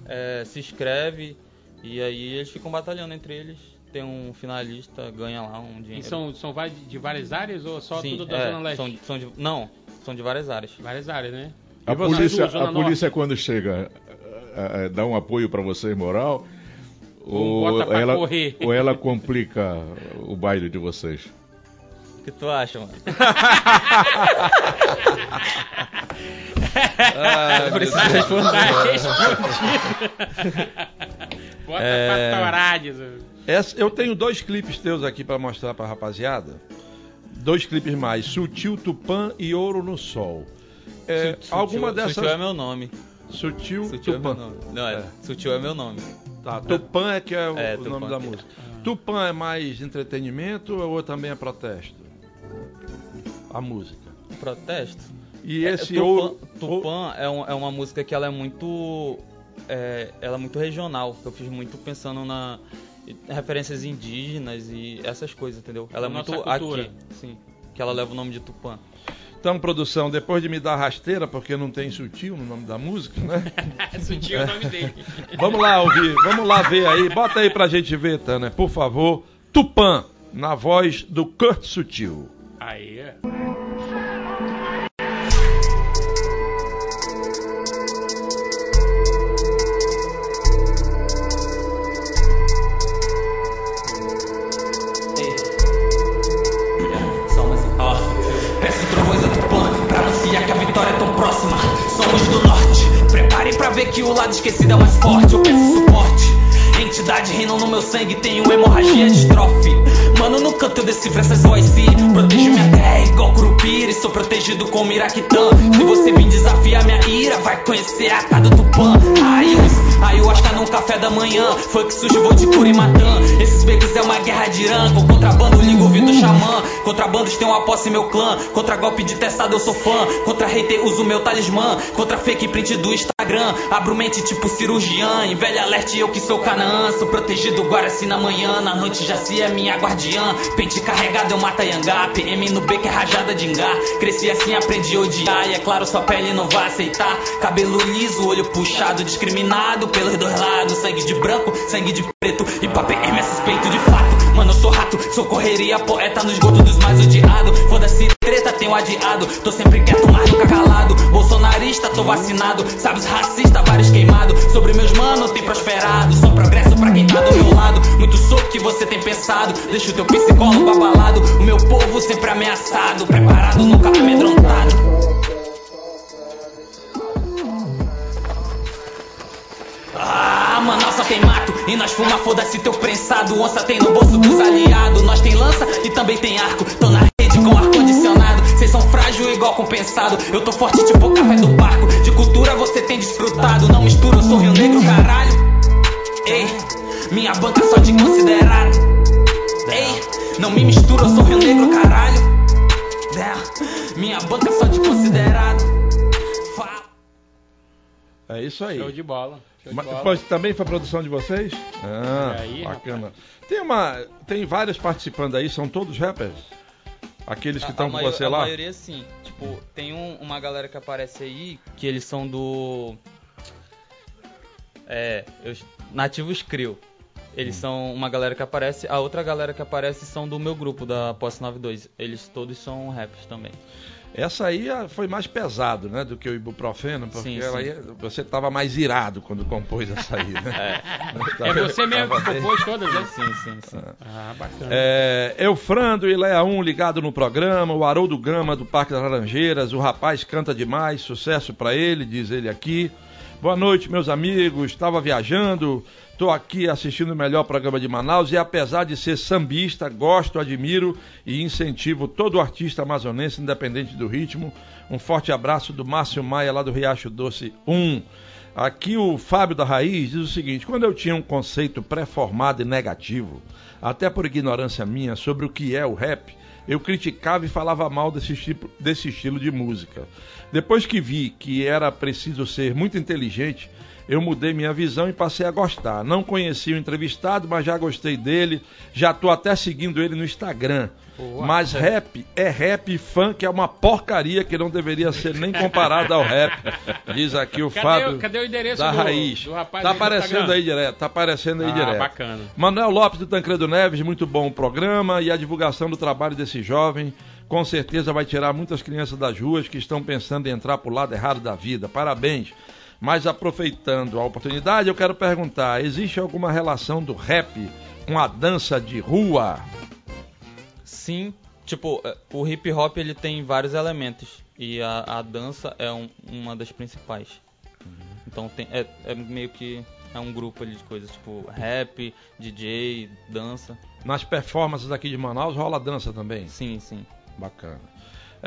é, se inscreve e aí eles ficam batalhando entre eles. Tem um finalista, ganha lá um dinheiro. E são, são vários- de várias áreas ou só Sim, tudo da é, Zona Leste? São, são de, não, são de várias áreas. Várias áreas, né? A E você, polícia, a polícia quando chega, é, é, dá um apoio para você moral? Ou bota pra ela, correr. ou ela complica o baile de vocês? O que tu acha, mano? Ah, (laughs) Por isso respondo. Tá respondido. Bota É. pra. Essa- eu tenho dois clipes teus aqui pra mostrar pra rapaziada. dois clipes mais, Sutil Tupã e Ouro no Sol. É, Sutil, alguma dessas. Sutil é meu nome. Sutil, Sutil Tupã. é meu nome. Não, é, Sutil é meu nome. Tá, Tupã é que é o, É, o nome da é. música. Tupã é mais entretenimento ou também é protesto? A música. Protesto? E É, esse Tupã, ouro. Tupã é, um- é uma música que ela é muito. É, ela é muito regional. Eu fiz muito pensando na referências indígenas e essas coisas, entendeu? Ela é Nossa muito cultura. aqui, sim. Que ela leva o nome de Tupã. Então, produção, depois de me dar rasteira, porque não tem sutil no nome da música, né? (laughs) Sutil é o nome dele. (laughs) Vamos lá ouvir, vamos lá ver aí. Bota aí pra gente ver, Tana, por favor. Tupã, na voz do Kurt Sutil. Aí, é. Que o lado esquecido é mais forte. Eu peço suporte. Entidade reinam no meu sangue, tenho hemorragia de estrofe. Mano, no canto eu decifro essas voices. Protejo minha terra igual Curupira. E sou protegido com Miraquitã. Se você vir desafiar minha ira, vai conhecer a cada Tupã. Ayahuasca, ayahuasca num café da manhã. Foi que surgiu, vou de Curimatã. Esses becos é uma guerra de. Com contrabando, ligo ouvido xamã. Contrabandos tem uma posse meu clã. Contra golpe de testado, eu sou fã. Contra hater, uso meu talismã. Contra fake print do Instagram. Abro mente tipo cirurgiã. Em velha alerte, eu que sou Canaã. Sou protegido, Guaraci na manhã. Na noite já se é minha guardiã. Pente carregado, eu mata Yangá. PM no beco é rajada de engá. Cresci assim, aprendi a odiar. E é claro, sua pele não vai aceitar. Cabelo liso, olho puxado, discriminado pelos dois lados. Sangue de branco, sangue de preto. E pra PM é suspeito de fato. Mano, eu sou rato, sou correria, poeta no esgoto dos mais odiados. Foda-se, treta, tenho adiado. Tô sempre quieto, mas nunca calado. Bolsonarista, tô vacinado. Sabes, racista, vários queimados. Sobre meus manos, tem prosperado. Só progresso pra quem tá do meu lado. Muito sou o que você tem pensado. Deixa o teu psicólogo abalado. O meu povo sempre ameaçado. Preparado, nunca amedrontado. Ah, Manaus só tem mato e nós fuma, foda-se teu prensado. Onça tem no bolso dos aliados. Nós tem lança e também tem arco. Tô na são frágil igual compensado. Eu tô forte tipo o café do barco. De cultura você tem desfrutado. Não mistura, eu sou Rio Negro, caralho. Ei, minha banca só te considerar. Ei, não me mistura, eu sou Rio Negro, caralho. É, Minha banca só te considerado. Fala. É isso aí. Show de bola. Show de Mas, bola. pois, também foi produção de vocês? Ah, E aí, bacana. Tem uma, tem vários participando aí, são todos rappers? Aqueles que A- estão a com você a lá? maioria sim. Tipo, tem um- uma galera que aparece aí que eles são do. É, eu, Nativos Crio. Eles são uma galera que aparece, a outra galera que aparece são do meu grupo da Posse 92. Eles todos são raps também. Essa aí ah, foi mais pesado, né, do que o ibuprofeno, porque Sim, sim. aí- você estava mais irado quando compôs essa aí, né? É (laughs) você mesmo que compôs todas, né? Sim, sim, sim. Ah, bacana. É, Eufrando e Leia 1 ligado no programa, o Haroldo Gama do Parque das Laranjeiras, o rapaz canta demais, sucesso pra ele, diz ele aqui. Boa noite, meus amigos. Estava viajando, estou aqui assistindo o melhor programa de Manaus e apesar de ser sambista, gosto, admiro e incentivo todo artista amazonense, independente do ritmo. Um forte abraço do Márcio Maia, lá do Riacho Doce 1. Aqui o Fábio da Raiz diz o seguinte: quando eu tinha um conceito pré-formado e negativo, até por ignorância minha, sobre o que é o rap, eu criticava e falava mal desse, tipo, desse estilo de música. Depois que vi que era preciso ser muito inteligente, eu mudei minha visão e passei a gostar. Não conheci o entrevistado, mas já gostei dele. Já estou até seguindo ele no Instagram. Boa. Mas rap é rap e funk é uma porcaria que não deveria ser nem comparado ao rap. Diz aqui o Cadê, Fábio o- cadê o endereço da do, raiz. do rapaz tá aparecendo aí direto, tá aparecendo aí Ah, direto. bacana. Manuel Lopes do Tancredo Neves, muito bom o programa e a divulgação do trabalho desse jovem. Com certeza vai tirar muitas crianças das ruas que estão pensando em entrar pro lado errado da vida. Parabéns. Mas aproveitando a oportunidade, eu quero perguntar: existe alguma relação do rap com a dança de rua? Sim, tipo, é, o hip hop ele tem vários elementos e a, a dança é um- uma das principais. Então tem, é, é meio que é um grupo ali de coisas, tipo rap, DJ, dança. Nas performances aqui de Manaus rola dança também. Sim, sim. Bacana.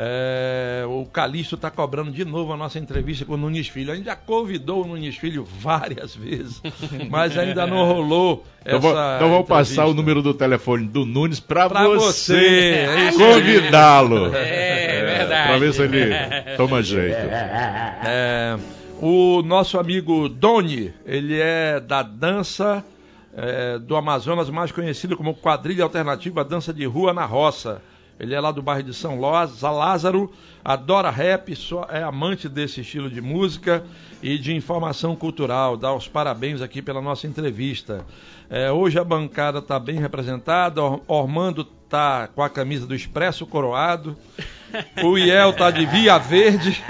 É, o Calixto está cobrando de novo a nossa entrevista com o Nunes Filho. A gente já convidou o Nunes Filho várias (laughs) vezes, mas ainda não rolou então, essa. Então vamos passar o número do telefone do Nunes para você, você é convidá-lo. É, é verdade. Para ver se ele toma jeito. É, o nosso amigo Doni, ele é da dança é, do Amazonas, mais conhecido como quadrilha alternativa dança de rua na roça. Ele é lá do bairro de São Lázaro, adora rap, é amante desse estilo de música e de informação cultural. Dá os parabéns aqui pela nossa entrevista. É, hoje a bancada está bem representada. Ormando está com a camisa do Expresso Coroado. O Iel tá de Via Verde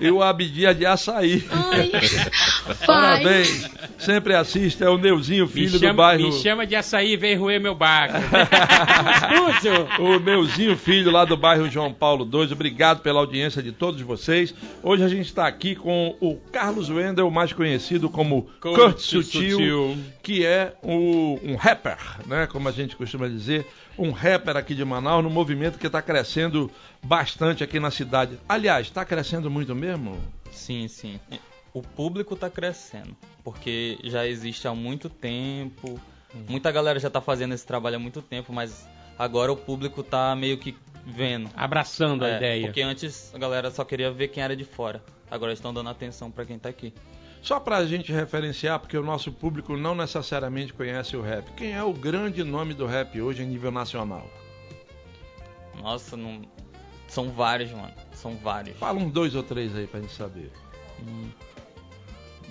e o Abdia de Açaí. Ai, (laughs) Parabéns. Sempre assiste, é o Neuzinho, filho chama, do bairro. Me chama de açaí e vem roer meu barco. (laughs) o Neuzinho, filho lá do bairro João Paulo II. Obrigado pela audiência de todos vocês. Hoje a gente está aqui com o Carlos Wendel, mais conhecido como Kurt, Kurt Sutil, Sutil, que é o, um rapper, né? Como a gente costuma dizer um rapper aqui de Manaus, no movimento que está crescendo bastante aqui na cidade. Aliás, está crescendo muito mesmo? Sim, sim. O público está crescendo, porque já existe há muito tempo. Muita galera já está fazendo esse trabalho há muito tempo, mas agora o público está meio que vendo. Abraçando é, a ideia. Porque antes a galera só queria ver quem era de fora. Agora estão dando atenção para quem está aqui. Só para a gente referenciar, porque o nosso público não necessariamente conhece o rap. Quem é o grande nome do rap hoje em nível nacional? Nossa, não... são vários, mano. São vários. Fala uns dois ou três aí pra gente saber. Hum.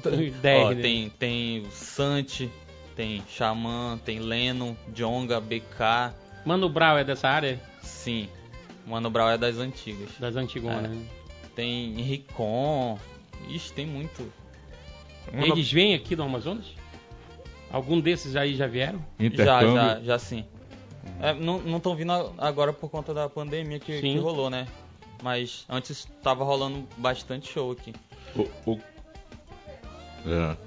Ó, né? tem, tem o Santi, tem Xamã, tem Leno, Jonga, BK. Mano Brau é dessa área? Sim. Mano Brau é das antigas. Das antigonas. É. Né? Tem Henricon. Ixi, tem muito. Eles vêm aqui no Amazonas? Algum desses aí já vieram? Já, já, já sim. É, não estão vindo agora por conta da pandemia que, que, rolou, né? Mas antes estava rolando bastante show aqui. O, o... É.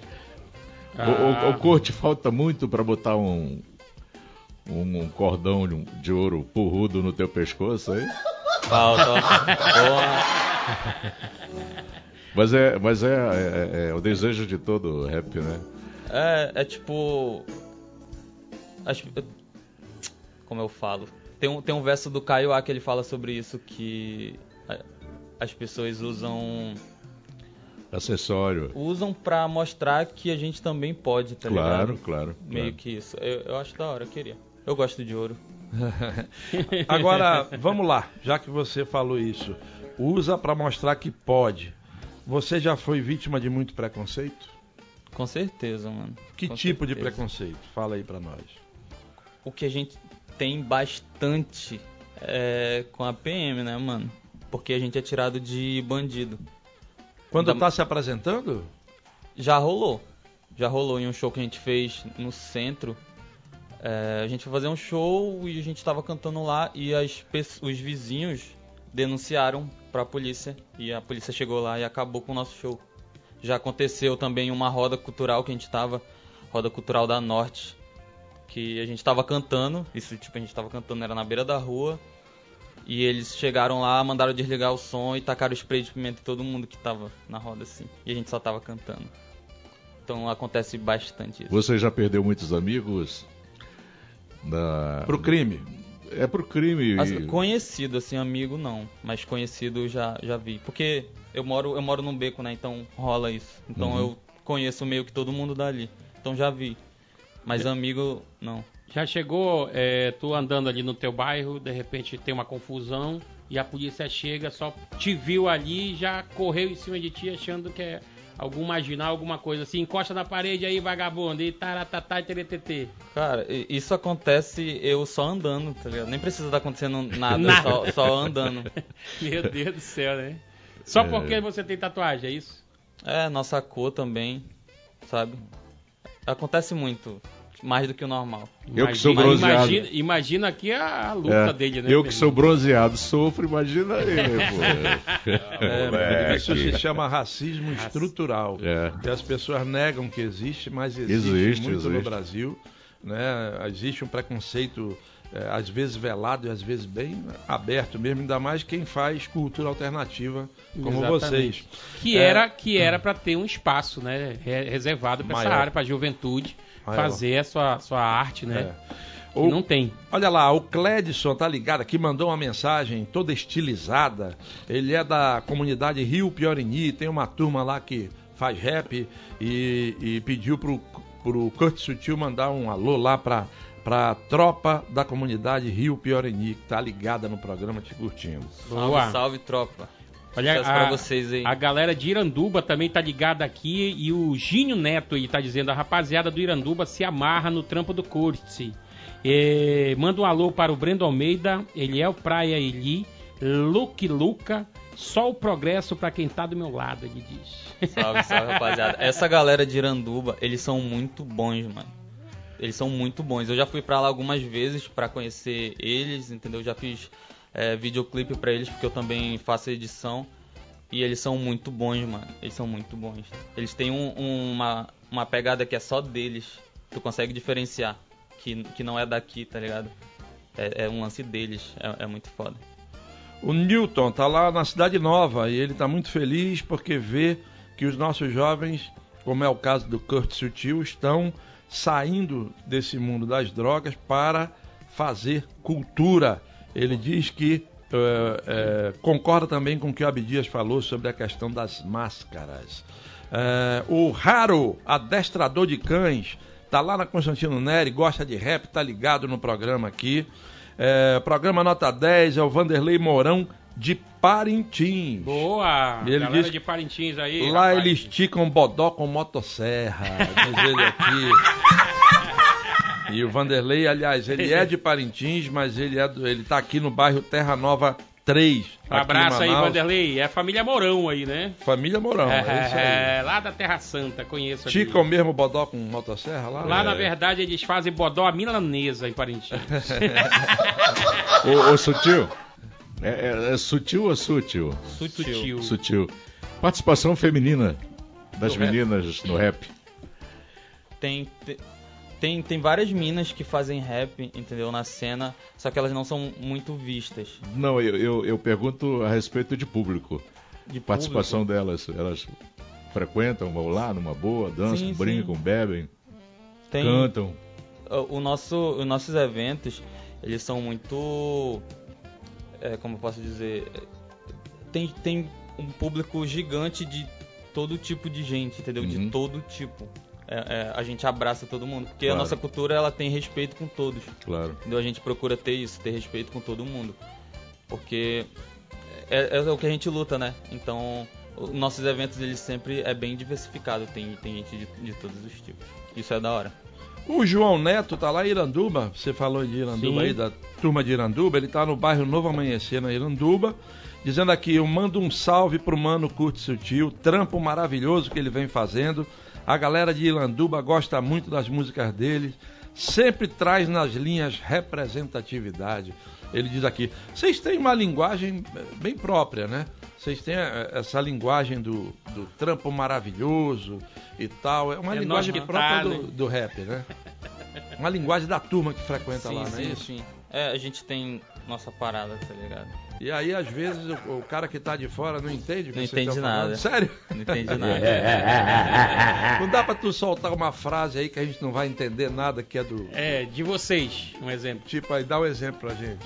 Ah. O, o, o corte falta muito para botar um, um, um, cordão de ouro porrudo no teu pescoço aí? Falta. Mas é, mas é, é, é, o desejo de todo rap, né? É, é tipo. Acho, como eu falo. Tem um, tem um verso do Caio A que ele fala sobre isso, que as pessoas usam. Acessório. Usam pra mostrar que a gente também pode, tá claro, ligado? Claro, claro. Meio que isso. Eu, eu acho da hora, eu queria. Eu gosto de ouro. (laughs) Agora, vamos lá, já que você falou isso. Usa para mostrar que pode. Você já foi vítima de muito preconceito? Com certeza, mano. Que Com tipo certeza. de preconceito? Fala aí pra nós. O que a gente tem bastante é com a PM, né, mano? Porque a gente é tirado de bandido. Quando da... tá se apresentando? Já rolou. Já rolou em um show que a gente fez no centro. É, a gente foi fazer um show e a gente tava cantando lá e as, os vizinhos denunciaram para a polícia e a polícia chegou lá e acabou com o nosso show. Já aconteceu também uma roda cultural que a gente tava, roda cultural da Norte, que a gente tava cantando, isso tipo a gente tava cantando era na beira da rua. E eles chegaram lá, mandaram desligar o som e tacaram spray de pimenta em todo mundo que tava na roda assim. E a gente só tava cantando. Então acontece bastante isso. Você já perdeu muitos amigos? Da... Pro crime? É pro crime. Assim, conhecido, assim, amigo não. Mas conhecido já, já vi. Porque eu moro, eu moro num beco, né? Então rola isso. Então uhum. eu conheço meio que todo mundo dali. Então já vi. Mas amigo, não. Já chegou, é, tu andando ali no teu bairro, de repente tem uma confusão e a polícia chega, só te viu ali e já correu em cima de ti achando que é algum marginal, alguma coisa assim, encosta na parede aí, vagabundo, e taratatá e teretetê. Cara, isso acontece eu só andando, tá ligado? Nem precisa estar acontecendo nada, nada. Só, só, andando. (laughs) Meu Deus do céu, né? Só é. porque você tem tatuagem, é isso? É, nossa cor também, sabe? Acontece muito mais do que o normal. Eu que sou bronzeado. Imagina, imagina aqui a, a luta é, dele, né? Eu que sou bronzeado sofro, imagina ele, pô. (laughs) É, isso se chama racismo estrutural. É. Que as pessoas negam que existe, mas existe, existe muito existe. no Brasil. Né? Existe um preconceito é, às vezes velado e às vezes bem aberto mesmo, ainda mais quem faz cultura alternativa como Exatamente. vocês. Que é, era que era para ter um espaço, né, reservado para essa área, para a juventude maior. fazer a sua, sua arte, né? É. O, não tem. Olha lá, o Cledson tá ligado aqui, mandou uma mensagem toda estilizada. Ele é da comunidade Rio Piorini, tem uma turma lá que faz rap e, e pediu pro, pro Kurt Sutil mandar um alô lá pra para a tropa da comunidade Rio Piorini, que está ligada no programa te curtindo. Salve, salve, tropa. Olha, a, vocês aí. a galera de Iranduba também tá ligada aqui e o Ginho Neto aí tá dizendo a rapaziada do Iranduba se amarra no trampo do Curti. E, manda um alô para o Brendo Almeida, ele é o Praia Eli, Luke Luca, só o progresso para quem tá do meu lado, ele diz. Salve, salve, rapaziada. (laughs) Essa galera de Iranduba, eles são muito bons, mano. Eles são muito bons. Eu já fui para lá algumas vezes para conhecer eles, entendeu? Já fiz é, videoclipe para eles porque eu também faço edição. E eles são muito bons, mano. Eles são muito bons. Eles têm um, um, uma, uma pegada que é só deles. Tu consegue diferenciar. Que, que não é daqui, tá ligado? É, é um lance deles. É, é, muito foda. O Newton tá lá na Cidade Nova e ele tá muito feliz porque vê que os nossos jovens, como é o caso do Kurt Sutil, estão saindo desse mundo das drogas para fazer cultura. Ele diz que é, é, concorda também com o que o Abdias falou sobre a questão das máscaras. É, o Raro, adestrador de cães, tá lá na Constantino Neri, gosta de rap, tá ligado no programa aqui. É, programa Nota 10 é o Vanderlei Mourão de Parintins. Boa! Ele galera diz, de Parintins aí. Lá rapaz. eles esticam bodó com motosserra, diz ele aqui. (laughs) E o Vanderlei, aliás, ele é de Parintins, mas ele é do, ele tá aqui no bairro Terra Nova 3. Um abraço aí, Vanderlei. É a família Mourão aí, né? Família Mourão, é, é isso aí. É, lá da Terra Santa, conheço Tica o mesmo bodó com motosserra lá? Lá, é. na verdade, eles fazem bodó milanesa em Parintins. (laughs) ô, ô, Sutil, é, é, é, sutil ou sutil? Sutil. Sutil. Participação feminina das meninas no rap. Tem, tem, tem várias minas que fazem rap, entendeu? Na cena, só que elas não são muito vistas. Não, eu, eu, eu pergunto a respeito de público. De participação público. delas. Elas frequentam, vão lá numa boa, dançam, sim, brincam, sim. bebem, tem, cantam. O nosso, os nossos eventos, eles são muito é, como eu posso dizer, tem, tem um público gigante de todo tipo de gente, entendeu? Uhum. De todo tipo. É, é, a gente abraça todo mundo, porque claro. a nossa cultura ela tem respeito com todos. Claro. Entendeu? A gente procura ter isso, ter respeito com todo mundo, porque é, é o que a gente luta, né? Então, nossos eventos eles sempre é bem diversificado, tem, tem gente de, de todos os tipos. Isso é da hora. O João Neto tá lá em Iranduba, você falou de Iranduba Sim. aí, da turma de Iranduba, ele tá no bairro Novo Amanhecer, na Iranduba, dizendo aqui, eu mando um salve pro mano Curte Sutil, trampo maravilhoso que ele vem fazendo, a galera de Iranduba gosta muito das músicas dele, sempre traz nas linhas representatividade. Ele diz aqui, vocês têm uma linguagem eh, bem própria, né? Vocês têm eh, essa linguagem do, do trampo maravilhoso e tal. É uma é linguagem própria do, do, rap, né? Uma linguagem da turma que frequenta sim, lá, não é isso? Sim. É, a gente tem nossa parada, tá ligado? E aí, às vezes, o, o cara que tá de fora não entende Não entende nada. Sério? Não entende (laughs) nada. não dá pra tu soltar uma frase aí que a gente não vai entender nada que é do. É, de vocês, um exemplo. Tipo, aí dá um exemplo pra gente.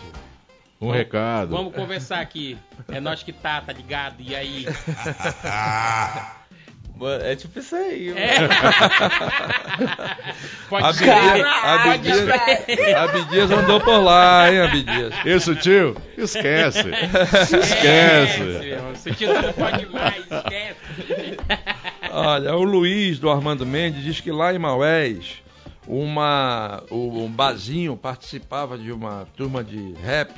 Um vamos, recado. Vamos conversar aqui. É nós que tá, tá ligado? E aí? (laughs) É tipo isso aí, é. (laughs) Pode ser. Abdias, Abdias andou por lá, hein, Abdias? Isso, tio? Esquece. Esquece. Se tio não pode mais, esquece. Olha, o Luiz do Armando Mendes diz que lá em Maués, uma, um Bazinho participava de uma turma de rap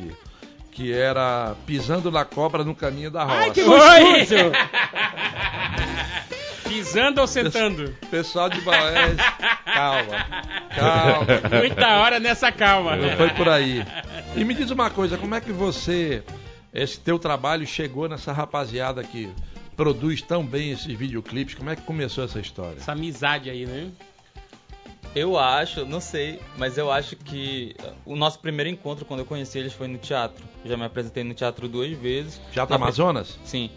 que era pisando na cobra no caminho da roça. Ai, que gostoso! (laughs) Pisando ou sentando? Pessoal de Baés, calma, calma. Muita hora nessa calma. Não foi por aí. E me diz uma coisa, como é que você, esse teu trabalho chegou nessa rapaziada que produz tão bem esses videoclipes? Como é que começou essa história? Essa amizade aí, né? Eu acho, não sei, mas eu acho que o nosso primeiro encontro, quando eu conheci eles, foi no teatro. Eu já me apresentei no teatro duas vezes. Teatro Na- Amazonas? Sim.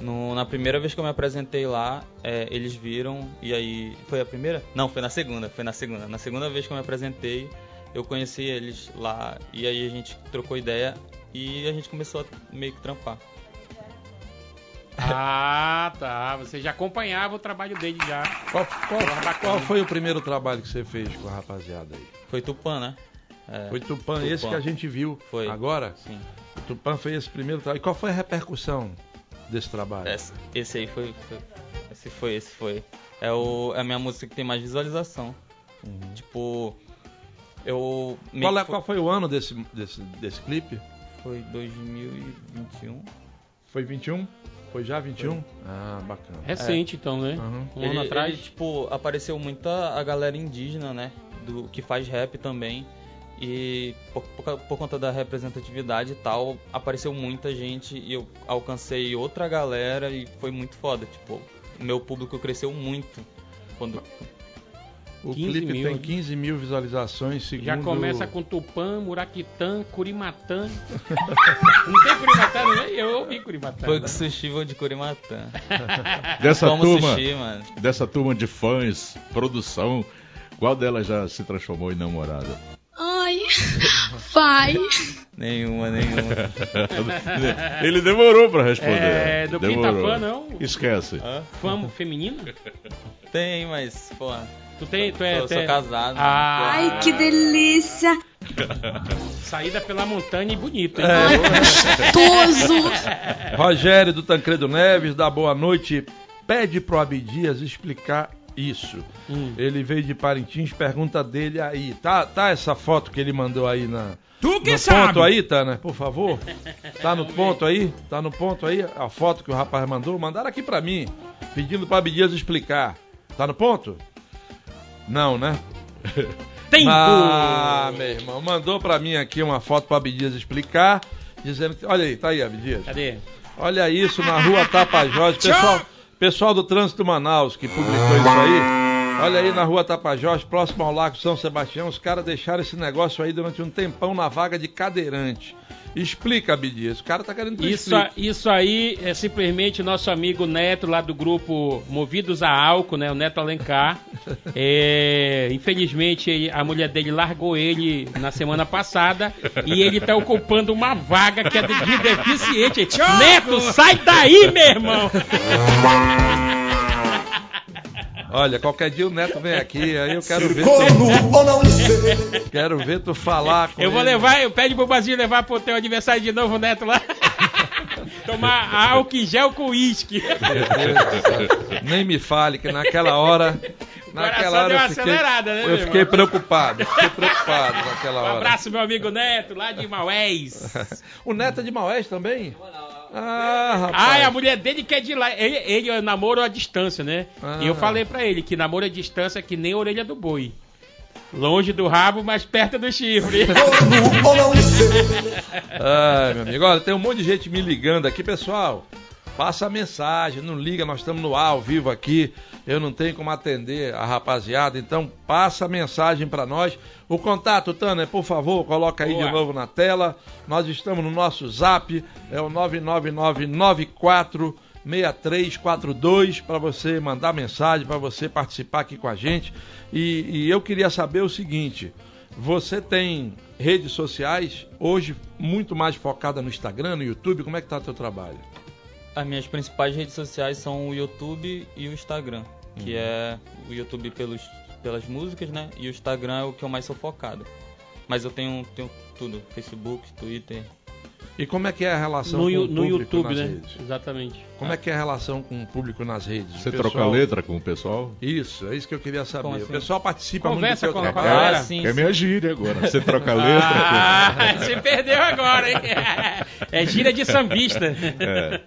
No- na primeira vez que eu me apresentei lá, é, eles viram e aí. Foi a primeira? Não, foi na segunda. Foi na segunda. Na segunda vez que eu me apresentei, eu conheci eles lá e aí a gente trocou ideia e a gente começou a meio que trampar. Ah, tá. Você já acompanhava o trabalho dele já. Qual, qual- qual foi o primeiro trabalho que você fez com a rapaziada aí? Foi Tupã, né? É, Foi Tupã, esse que a gente viu Foi. agora? Sim. O Tupã fez esse primeiro trabalho. E qual foi a repercussão desse trabalho? Esse, esse aí foi, foi- Esse foi, esse foi. É, o, é a minha música que tem mais visualização. Tipo. Eu. Qual, é- que qual foi o ano desse, desse, desse clipe? Foi 2021. Foi 21? Foi já 21? Ah, bacana. Recente, então, né? Uhum. Um ele, ano atrás. ele, tipo, apareceu muita a galera indígena, né? Do, que faz rap também. E por, por, por conta da representatividade e tal, apareceu muita gente e eu alcancei outra galera e foi muito foda. Tipo, o meu público cresceu muito. Quando, O 15 clipe mil, tem né? 15 mil visualizações, segundo... Já começa com Tupã, Muraquitã, Curimatã. (laughs) não tem Curimatã, não é? Eu ouvi Curimatã. Foi com sushi vou de Curimatã. (laughs) Dessa Como turma, sushi, mano. dessa turma de fãs, produção, qual delas já se transformou em namorada? Ai, vai. Nenhuma, nenhuma. (laughs) Ele demorou pra responder. É, do demorou. Quinta Fã, não? Esquece. Hã? Fã feminina? Tem, mas, pô. Tu tem, tu é, Sou- tu sou é- casado. Ah, Ai, que delícia. Saída pela montanha e bonito, hein? Ai, gostoso. Rogério do Tancredo Neves, da Boa Noite, pede pro Abdias explicar isso. Hum. Ele veio de Parintins, pergunta dele aí. Tá, tá essa foto que ele mandou aí na. Tu que no sabe. ponto aí, Tana, por favor. Tá no ponto aí? Tá no ponto aí? A foto que o rapaz mandou? Mandaram aqui pra mim, pedindo pro Abdias explicar. Tá no ponto? Não, né? Tempo! (laughs) Ah, meu irmão, mandou pra mim aqui uma foto pro Abdias explicar, dizendo que. Olha aí, tá aí, Abdias. Cadê? Olha isso na rua Tapajós. Pessoal, pessoal do Trânsito Manaus que publicou isso aí. Olha aí na rua Tapajós, próximo ao Lago São Sebastião. Os caras deixaram esse negócio aí durante um tempão na vaga de cadeirante. Explica, Abdias. O cara tá querendo que Isso, explique. isso aí é simplesmente nosso amigo Neto, lá do grupo Movidos a Álcool, né? O Neto Alencar. (laughs) É, infelizmente, a mulher dele largou ele na semana passada e ele tá ocupando uma vaga que é de de deficiente. (laughs) Neto, sai daí, meu irmão! (laughs) Olha, qualquer dia o Neto vem aqui, aí eu quero ver tu, quero ver tu falar com Eu vou ele. levar, eu pede pro Basil levar pro teu aniversário de novo, Neto, lá. (laughs) Tomar álcool em gel com uísque. Meu Deus do céu. Nem me fale que naquela hora. Naquela hora deu eu fiquei, acelerada, né, eu fiquei irmão? preocupado. Fiquei preocupado naquela Um hora. abraço, meu amigo Neto, lá de Maués. (laughs) o Neto é de Maués também? Ah, rapaz. Ah, a mulher dele quer de lá. Ele, ele namoro à distância, né? Ah. E eu falei pra ele que namoro à distância é que nem a orelha do boi. Longe do rabo, mas perto do chifre. (laughs) Ai, meu amigo. Olha, tem um monte de gente me ligando aqui, pessoal. Passa a mensagem, não liga, nós estamos no ar ao vivo aqui. Eu não tenho como atender a rapaziada, então passa a mensagem para nós. O contato, Tana, por favor, coloca aí Boa. de novo na tela. Nós estamos no nosso zap, é o 99994 6342 para você mandar mensagem, para você participar aqui com a gente. E, e eu queria saber o seguinte: você tem redes sociais hoje muito mais focada no Instagram, no YouTube? Como é que tá teu trabalho? As minhas principais redes sociais são o YouTube e o Instagram. Que é o YouTube pelos, pelas músicas, né? E o Instagram é o que eu mais sou focado. Mas eu tenho, tenho tudo: Facebook, Twitter. E como é que é a relação No, com o no público YouTube, nas né? redes? Exatamente. Como é que é a relação com o público nas redes? Você O troca pessoal- letra com o pessoal? Isso, é isso que eu queria saber. Como O assim? pessoal participa Conversa muito do teu com a galera. Ah, sim, É sim. minha gíria agora. Você troca (laughs) letra Ah, você perdeu agora, hein? É gira de sambista. É.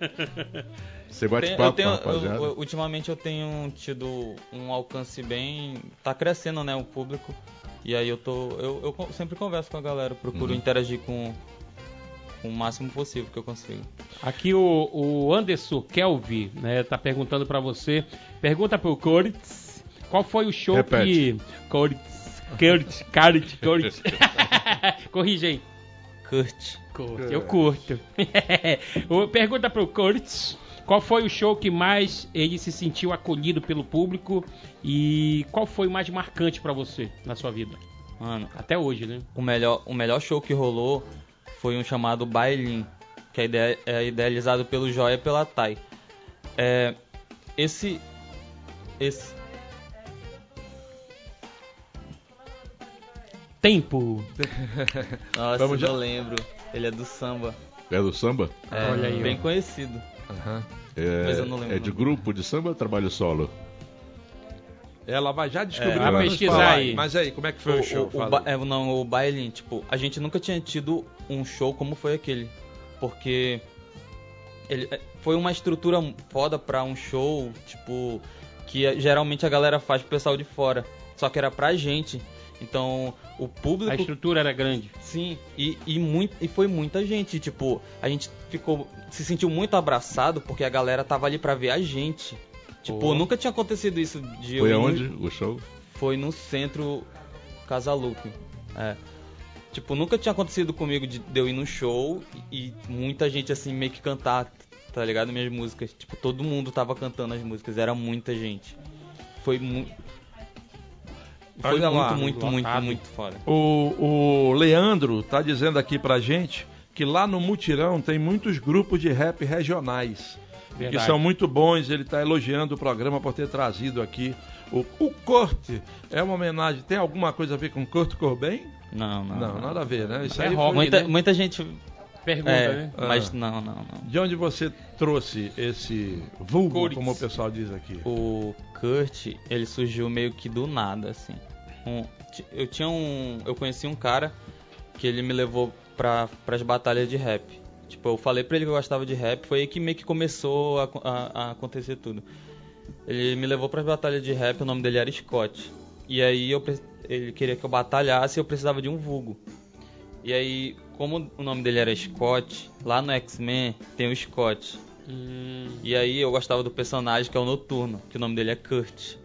Você bate Tem- eu papo tenho, com a rapaziada? eu- eu- ultimamente eu tenho tido um alcance bem. Tá crescendo, né? O público. E aí eu tô. Eu, eu sempre converso com a galera, procuro Uhum. interagir com, com o máximo possível que eu consigo. Aqui o, o Anderson Kelvi, né, tá perguntando pra você. Pergunta pro Cortes Qual foi o show Repete. que. Kurt, Kurt, Kurt, Kurt. Corrige aí. Kurt. Kurt, eu curto. (laughs) Pergunta pro Kurt. Qual foi o show que mais ele se sentiu acolhido pelo público e qual foi o mais marcante pra você na sua vida? Mano, Até hoje, né? o melhor, o melhor show que rolou foi um chamado Bailin, que é, ide- é idealizado pelo Joia e pela Thay. É, esse. Esse. Tempo. (laughs) Nossa, Vamos eu já- lembro. Ele é do samba. É do samba? É Olha aí, ó. bem conhecido. Aham. É, Mas eu não lembro é de grupo de samba ou trabalho solo? Ela vai já descobrir. É, vai pesquisar aí. Mas aí, como é que foi o, show? O, ba- aí. é, não, o Bailin, tipo, a gente nunca tinha tido um show como foi aquele. Porque ele é, foi uma estrutura foda pra um show, tipo, que é- geralmente a galera faz pro pessoal de fora. Só que era pra gente. Então, o público. A estrutura era grande. Sim, e, e, muito, e foi muita gente, tipo, a gente ficou, se sentiu muito abraçado porque a galera tava ali pra ver a gente. Tipo, Pô. nunca tinha acontecido isso de Foi eu ir o show? Foi no centro Casaluque. É. Tipo, nunca tinha acontecido comigo de, de eu ir no show e muita gente assim meio que cantar, tá ligado? Minhas músicas. Tipo, todo mundo tava cantando as músicas, era muita gente. Foi muito. Foi muito, lá, muito, muito, lotado. muito foda. O, o Leandro tá dizendo aqui pra gente que lá no Mutirão tem muitos grupos de rap regionais. Que Verdade. são muito bons, ele está elogiando o programa por ter trazido aqui o, o Corte. É uma homenagem, tem alguma coisa a ver com Kurt Cobain? Não, não. Não, nada a ver, né? Isso É aí rock, foi- Muita, né? muita gente. Pergunta, É, né? mas Ah. não, não, não. De onde você trouxe esse vulgo, como o pessoal diz aqui? O Kurt, ele surgiu meio que do nada, assim. Um- eu tinha um. Eu conheci um cara que ele me levou pra, pras batalhas de rap. Tipo, eu falei pra ele que eu gostava de rap, foi aí que meio que começou a, a- a acontecer tudo. Ele me levou pras batalhas de rap, o nome dele era Scott. E aí eu, ele queria que eu batalhasse e eu precisava de um vulgo. E aí, como o nome dele era Scott, lá no X-Men tem o Scott. Hum, E aí eu gostava do personagem que é o Noturno, que o nome dele é Kurt.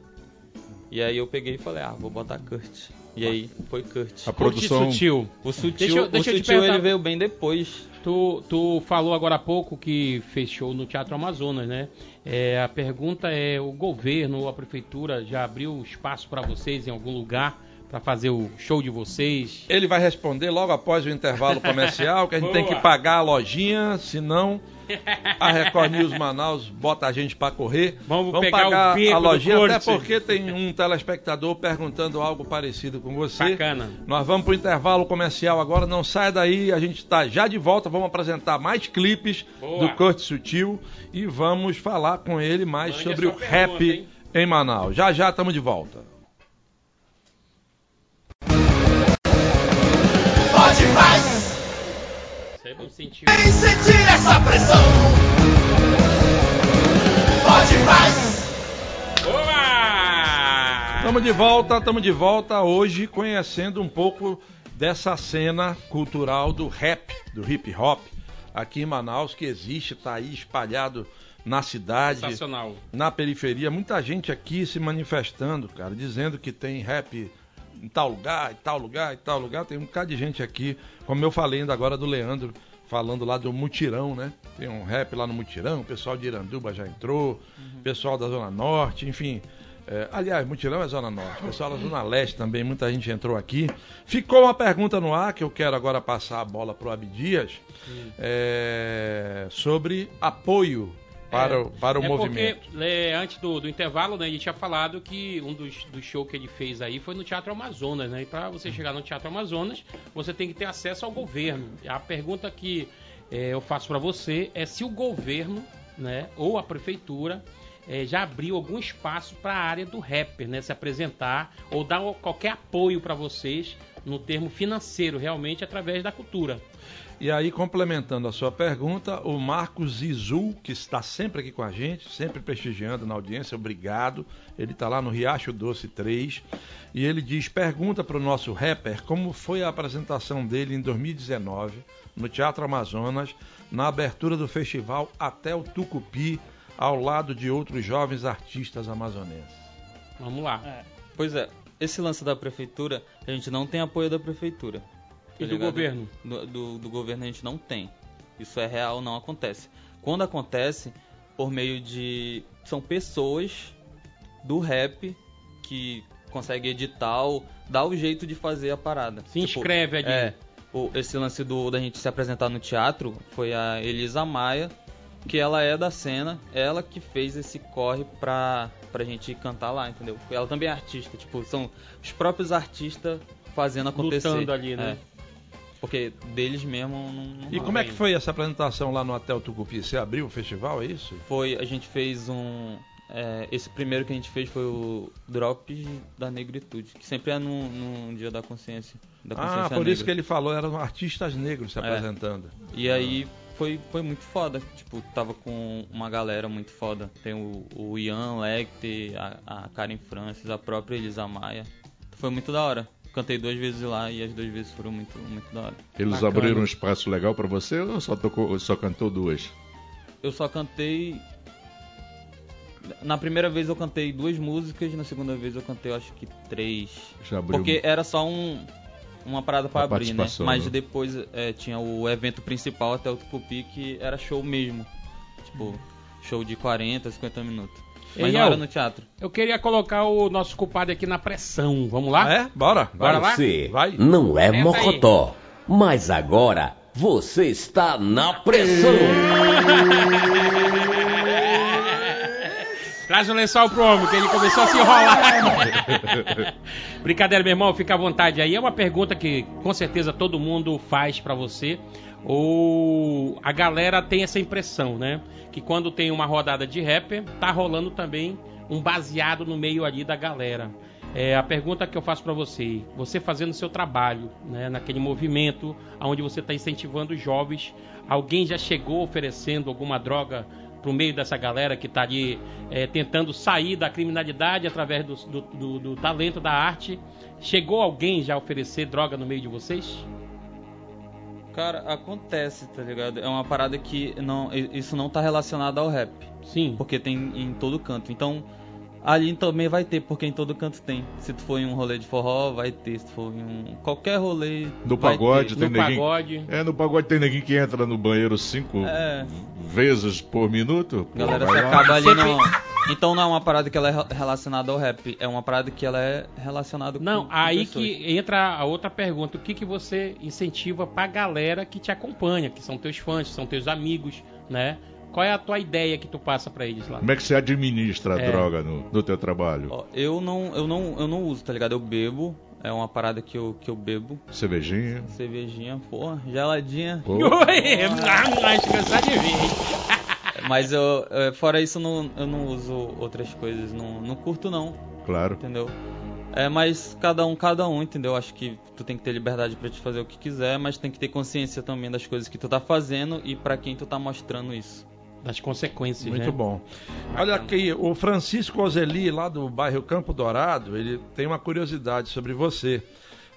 E aí eu peguei e falei, ah, vou botar Kurt. E aí foi Kurt. A produção. sutil. O Sutil, Deixa eu- deixa o eu te sutil ele veio bem depois. Tu, tu falou agora há pouco que fechou no Teatro Amazonas, né? É, a pergunta é: o governo ou a prefeitura já abriu espaço para vocês em algum lugar para fazer o show de vocês? Ele vai responder logo após o intervalo comercial, que a gente tem que Boa. pagar a lojinha, senão a Record News Manaus bota a gente pra correr. Vamos pegar o pagar a lojinha, até porque tem um telespectador perguntando algo parecido com você. Bacana. Nós vamos pro intervalo comercial agora, não saia daí, a gente está já de volta, vamos apresentar mais clipes Boa. do Kurt Sutil e vamos falar com ele mais Mande sobre o sua rap pergunta, hein? em Manaus. Já já estamos de volta. Pode mais, Você não sentiu? vem sentir essa pressão. Pode mais, Boa! Estamos de volta, estamos de volta hoje conhecendo um pouco dessa cena cultural do rap, do hip hop aqui em Manaus que existe, está aí espalhado na cidade, na periferia, muita gente aqui se manifestando, cara, dizendo que tem rap em tal lugar, em tal lugar, em tal lugar. Tem um bocado de gente aqui, como eu falei ainda agora do Leandro, falando lá do Mutirão, né? Tem um rap lá no Mutirão, o pessoal de Iranduba já entrou, pessoal da Zona Norte, enfim. É, aliás, Mutirão é Zona Norte, pessoal da Zona Leste também, muita gente entrou aqui. Ficou uma pergunta no ar que eu quero agora passar a bola para o Abdias é, sobre apoio para, o, para o é movimento. Porque, é, antes do, do intervalo, né, a gente tinha falado que um dos, dos shows que ele fez aí foi no Teatro Amazonas, né? E para você chegar no Teatro Amazonas, você tem que ter acesso ao governo. A pergunta que é, eu faço para você é se o governo, né, ou a prefeitura é, já abriu algum espaço para a área do rapper, né, se apresentar ou dar qualquer apoio para vocês no termo financeiro, realmente através da cultura. E aí, complementando a sua pergunta, o Marcos Izu, que está sempre aqui com a gente, sempre prestigiando na audiência, obrigado. Ele está lá no Riacho Doce 3. E ele diz: pergunta para o nosso rapper como foi a apresentação dele em 2019 no Teatro Amazonas, na abertura do festival Até o Tucupi, ao lado de outros jovens artistas amazonenses. Vamos lá. É. Pois é, esse lance da prefeitura, a gente não tem apoio da prefeitura. E do governo? Do, do, do governo a gente não tem. Isso é real, não acontece. Quando acontece, por meio de. São pessoas do rap que conseguem editar ou dar o jeito de fazer a parada. Se tipo, inscreve ali. É, o, esse lance do, da gente se apresentar no teatro foi a Elisa Maia, que ela é da cena, ela que fez esse corre pra, pra gente cantar lá, entendeu? Ela também é artista, tipo, são os próprios artistas fazendo acontecer. Lutando ali, né? É. Porque deles mesmo não, não E como é que foi essa apresentação lá no Hotel Tucupi? Você abriu o festival, é isso? Foi, a gente fez um. É, esse primeiro que a gente fez foi o Drop da Negritude, que sempre é no, no Dia da Consciência. Da consciência ah, por negra. isso que ele falou, eram artistas negros se É. apresentando. E aí foi, foi muito foda. Tipo, tava com uma galera muito foda. Tem o, o Ian Lecter, a, a Karen Francis, a própria Elisa Maia. Foi muito da hora. Cantei duas vezes lá e as duas vezes foram muito, muito da hora. Eles Bacana. abriram um espaço legal pra você ou só, tocou, só cantou duas? Eu só cantei. Na primeira vez eu cantei duas músicas, na segunda vez eu cantei acho que três. Já abriu Porque era só um, uma parada pra Uma abrir, né? Mas né? depois é, tinha o evento principal até o Tucupi que era show mesmo. Tipo, show de 40, 50 minutos. Mas não El, era no teatro. Eu queria colocar o nosso culpado aqui na pressão. Vamos lá? é? Bora. Bora lá? Você Vai. não é Senta mocotó, mas agora você está na pressão. (laughs) Traz o lençol pro homem, que ele começou a se enrolar. (laughs) Brincadeira, meu irmão, fica à vontade aí. É uma pergunta que com certeza todo mundo faz pra você. Ou a galera tem essa impressão, né? Que quando tem uma rodada de rapper, tá rolando também um baseado no meio ali da galera. É, a pergunta que eu faço pra você, você fazendo seu trabalho, né, naquele movimento onde você está incentivando os jovens, alguém já chegou oferecendo alguma droga pro meio dessa galera que tá ali é, tentando sair da criminalidade através do, do- do- do talento da arte? Chegou alguém já oferecer droga no meio de vocês? Cara, acontece, tá ligado? É uma parada que não, isso não tá relacionado ao rap. Sim. Porque tem em todo canto. Então, ali também vai ter, porque em todo canto tem. Se tu for em um rolê de forró, vai ter. Se tu for em um qualquer rolê, No pagode ter. tem No neguinho. pagode. É, no pagode tem neguinho que entra no banheiro cinco É. vezes por minuto. Galera Pô, se vai lá. acaba ali no... Então não é uma parada que ela é re- relacionada ao rap, é uma parada que ela é relacionada Não, com com aí pessoas. que entra a outra pergunta. O que, que você incentiva pra galera que te acompanha, que são teus fãs, que são teus amigos, né? Qual é a tua ideia que tu passa pra eles lá? Como é que você administra a É. droga no, no teu trabalho? Ó, eu não, eu não, eu não uso, tá ligado? Eu bebo, é uma parada que eu, que eu bebo. Cervejinha? Cervejinha, porra, geladinha. Pô. (laughs) Oi, acho que eu só de. (laughs) Mas eu, fora isso, eu não, eu não uso outras coisas, não, não curto não, Claro. entendeu? É, mas cada um, cada um, entendeu? Acho que tu tem que ter liberdade pra te fazer o que quiser, mas tem que ter consciência também das coisas que tu tá fazendo e pra quem tu tá mostrando isso. Das consequências, Muito né? bom. Olha aqui, o Francisco Ozeli, lá do bairro Campo Dourado, ele tem uma curiosidade sobre você.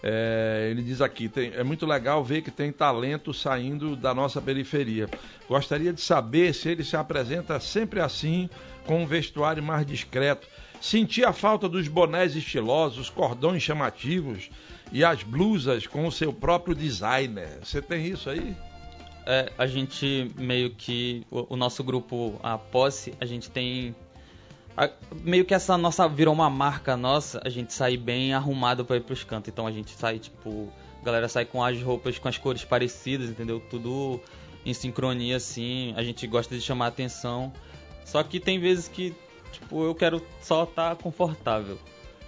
É, ele diz aqui, tem- é muito legal ver que tem talento saindo da nossa periferia. Gostaria de saber se ele se apresenta sempre assim, com um vestuário mais discreto. Senti a falta dos bonés estilosos, cordões chamativos e as blusas com o seu próprio designer. Você tem isso aí? É, a gente meio que. O, o nosso grupo, a Posse, a gente tem. a- meio que essa nossa. Virou uma marca nossa, a gente sai bem arrumado pra ir pros cantos. Então a gente sai, tipo. A galera sai com as roupas com as cores parecidas, entendeu? Tudo em sincronia assim. A gente gosta de chamar atenção. Só que tem vezes que, tipo, eu quero só estar confortável.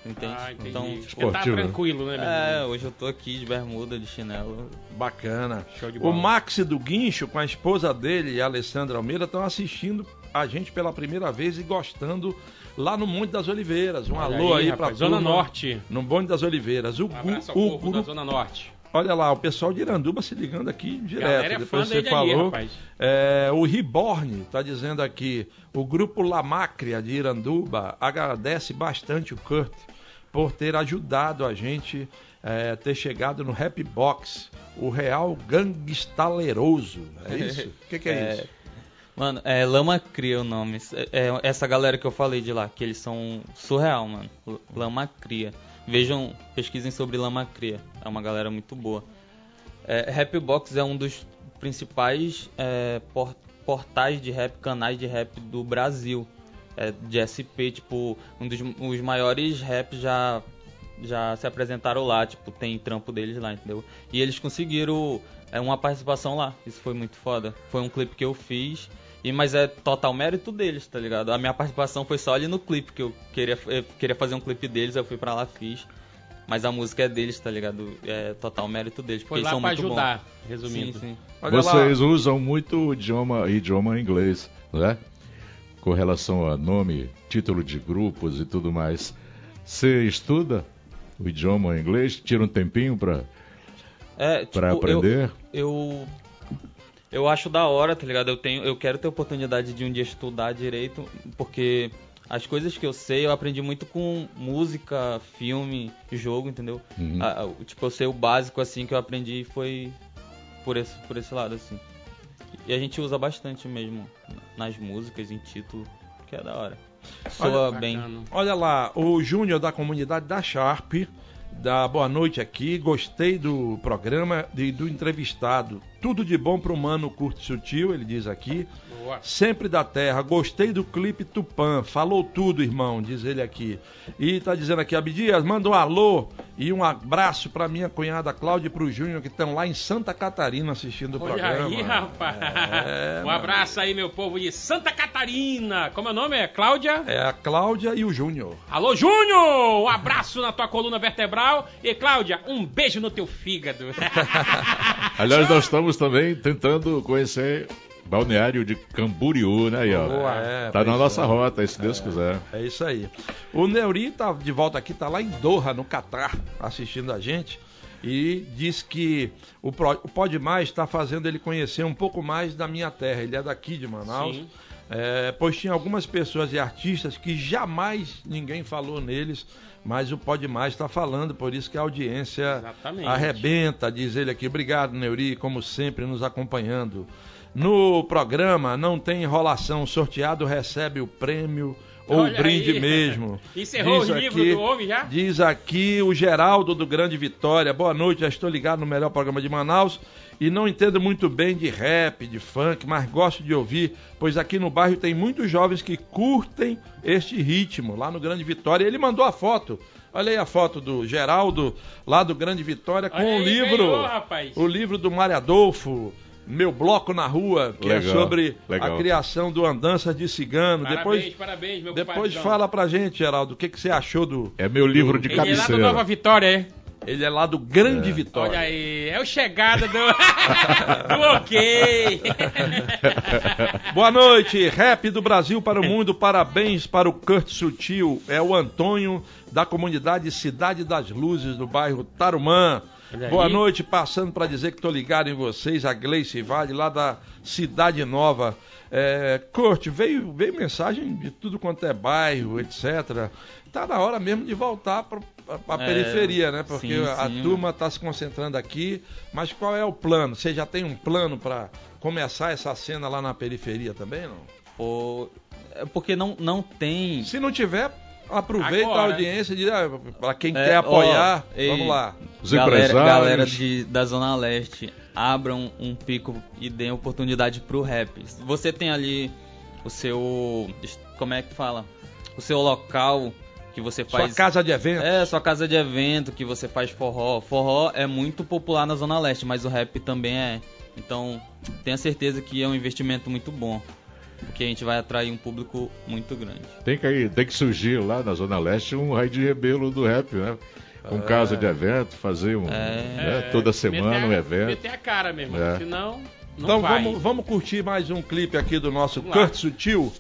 Entende? Ah, entendi. Então, Porque tipo, tá né? tranquilo, né, meu é, hoje eu tô aqui de bermuda, de chinelo. Bacana. Show de O bola. Max do Guincho, com a esposa dele, a Alessandra Almeida, estão assistindo a gente pela primeira vez e gostando lá no Monte das Oliveiras. Um Olha alô aí, rapaz, pra Zona turma Norte. No Monte das Oliveiras. O, Um abraço ao o povo da Zona Norte. Olha lá, o pessoal de Iranduba se ligando aqui direto. Galera é Depois fã você ali, falou. rapaz. É, o Reborn está dizendo aqui: o grupo Lamácria de Iranduba agradece bastante o Kurt por ter ajudado a gente é, ter chegado no Rap Box, o real gangstaleroso. É (laughs) isso? O que, que é, isso? Mano, é Lama Cria o nome. É, é essa galera que eu falei de lá, que eles são surreal, mano. Lama Cria. Vejam, pesquisem sobre Lama Cria. É uma galera muito boa. É, Rapbox é um dos principais é, portais de rap, canais de rap do Brasil. É, de SP, tipo, um dos os maiores raps já já se apresentaram lá, tipo, tem trampo deles lá, entendeu? E eles conseguiram é, uma participação lá. Isso foi muito foda. Foi um clipe que eu fiz. E, mas é total mérito deles, tá ligado? A minha participação foi só ali no clipe, que eu queria, eu queria fazer um clipe deles, eu fui pra lá, fiz. Mas a música é deles, tá ligado? É total mérito deles. Foi lá pra ajudar, bom. resumindo. Sim, sim. Vocês lá. usam muito idioma, idioma inglês, né? Com relação a nome, título de grupos e tudo mais. Você estuda o idioma inglês? Tira um tempinho pra, é, tipo, pra aprender? Eu, eu, eu acho da hora, tá ligado? Eu, tenho, eu quero ter oportunidade de um dia estudar direito, porque as coisas que eu sei, eu aprendi muito com música, filme, jogo, entendeu? Uhum. A, tipo, eu sei o básico, assim, que eu aprendi foi por esse, por esse lado, assim. E a gente usa bastante mesmo nas músicas, em título, que é da hora. Soa olha, bem. Olha lá, o Júnior da comunidade da Sharp da boa noite aqui. Gostei do programa e do entrevistado. Tudo de bom pro mano curto sutil, ele diz aqui. Boa. Sempre da terra. Gostei do clipe Tupã. Falou tudo, irmão, diz ele aqui. E tá dizendo aqui, Abdias, manda um alô e um abraço pra minha cunhada Cláudia e pro Júnior que estão lá em Santa Catarina assistindo o Olha programa. aí, rapaz. É, um abraço aí, meu povo de Santa Catarina. Como é o nome? É Cláudia? É a Cláudia e o Júnior. Alô, Júnior! Um abraço na tua coluna vertebral. E Cláudia, um beijo no teu fígado. (laughs) (laughs) Aliás, nós estamos também tentando conhecer Balneário de Camboriú, né? Aí, ó. Boa, é, tá na nossa é. rota, se Deus é, quiser. É isso aí. O Neuri tá de volta aqui, tá lá em Doha, no Catar, assistindo a gente. E diz que o Pode Mais está fazendo ele conhecer um pouco mais da minha terra. Ele é daqui de Manaus. Sim. É, pois tinha algumas pessoas e artistas que jamais ninguém falou neles, mas o Pode Mais está falando, por isso que a audiência Exatamente. arrebenta, diz ele aqui. Obrigado, Neuri, como sempre, nos acompanhando. No programa não tem enrolação, sorteado recebe o prêmio ou Olha brinde aí. mesmo. (laughs) Encerrou diz o livro aqui, do homem já? Diz aqui o Geraldo do Grande Vitória. Boa noite, já estou ligado no melhor programa de Manaus e não entendo muito bem de rap, de funk, mas gosto de ouvir, pois aqui no bairro tem muitos jovens que curtem este ritmo, lá no Grande Vitória. Ele mandou a foto. Olha aí a foto do Geraldo, lá do Grande Vitória, com o livro. Ganhou, o livro do Mário Adolfo meu bloco na rua, que é legal, é sobre legal. a criação do Andança de Cigano. Parabéns, depois, parabéns, meu Depois fala pra gente, Geraldo, o que, que você achou do. É meu livro de cabeceira. Ele é lá do Nova Vitória, é? Ele é lá do Grande é. Vitória. Olha aí, é o chegada do. (laughs) do ok. Boa noite, rap do Brasil para o mundo. Parabéns para o Kurt Sutil. É o Antônio da comunidade Cidade das Luzes do bairro Tarumã. Boa noite, passando para dizer que estou ligado em vocês, a Gleice Vale, lá da Cidade Nova. É, Kurt, veio, veio mensagem de tudo quanto é bairro, etc. Tá na hora mesmo de voltar para a é, periferia, né? Porque sim, a sim, turma está se concentrando aqui. Mas qual é o plano? Você já tem um plano para começar essa cena lá na periferia também, não? O... É porque não, não tem. Se não tiver, Aproveita Agora. a audiência ah, para quem é, quer apoiar, ó, ei, vamos lá. Os galera, galera de, da Zona Leste, abram um pico e deem oportunidade pro rap. Você tem ali o seu. Como é que fala? O seu local que você faz. Sua casa de evento. É, sua casa de evento, que você faz forró. Forró é muito popular na Zona Leste, mas o rap também é. Então, tenha certeza que é um investimento muito bom porque a gente vai atrair um público muito grande. Tem que, tem que surgir lá na Zona Leste um raio de rebelo do rap, né? Com é. casa de evento, fazer um. É. Né? toda semana um evento. Meter a cara mesmo, é. senão. Não então vai. vamos, vamos curtir mais um clipe aqui do nosso vamos Kurt lá. Sutil.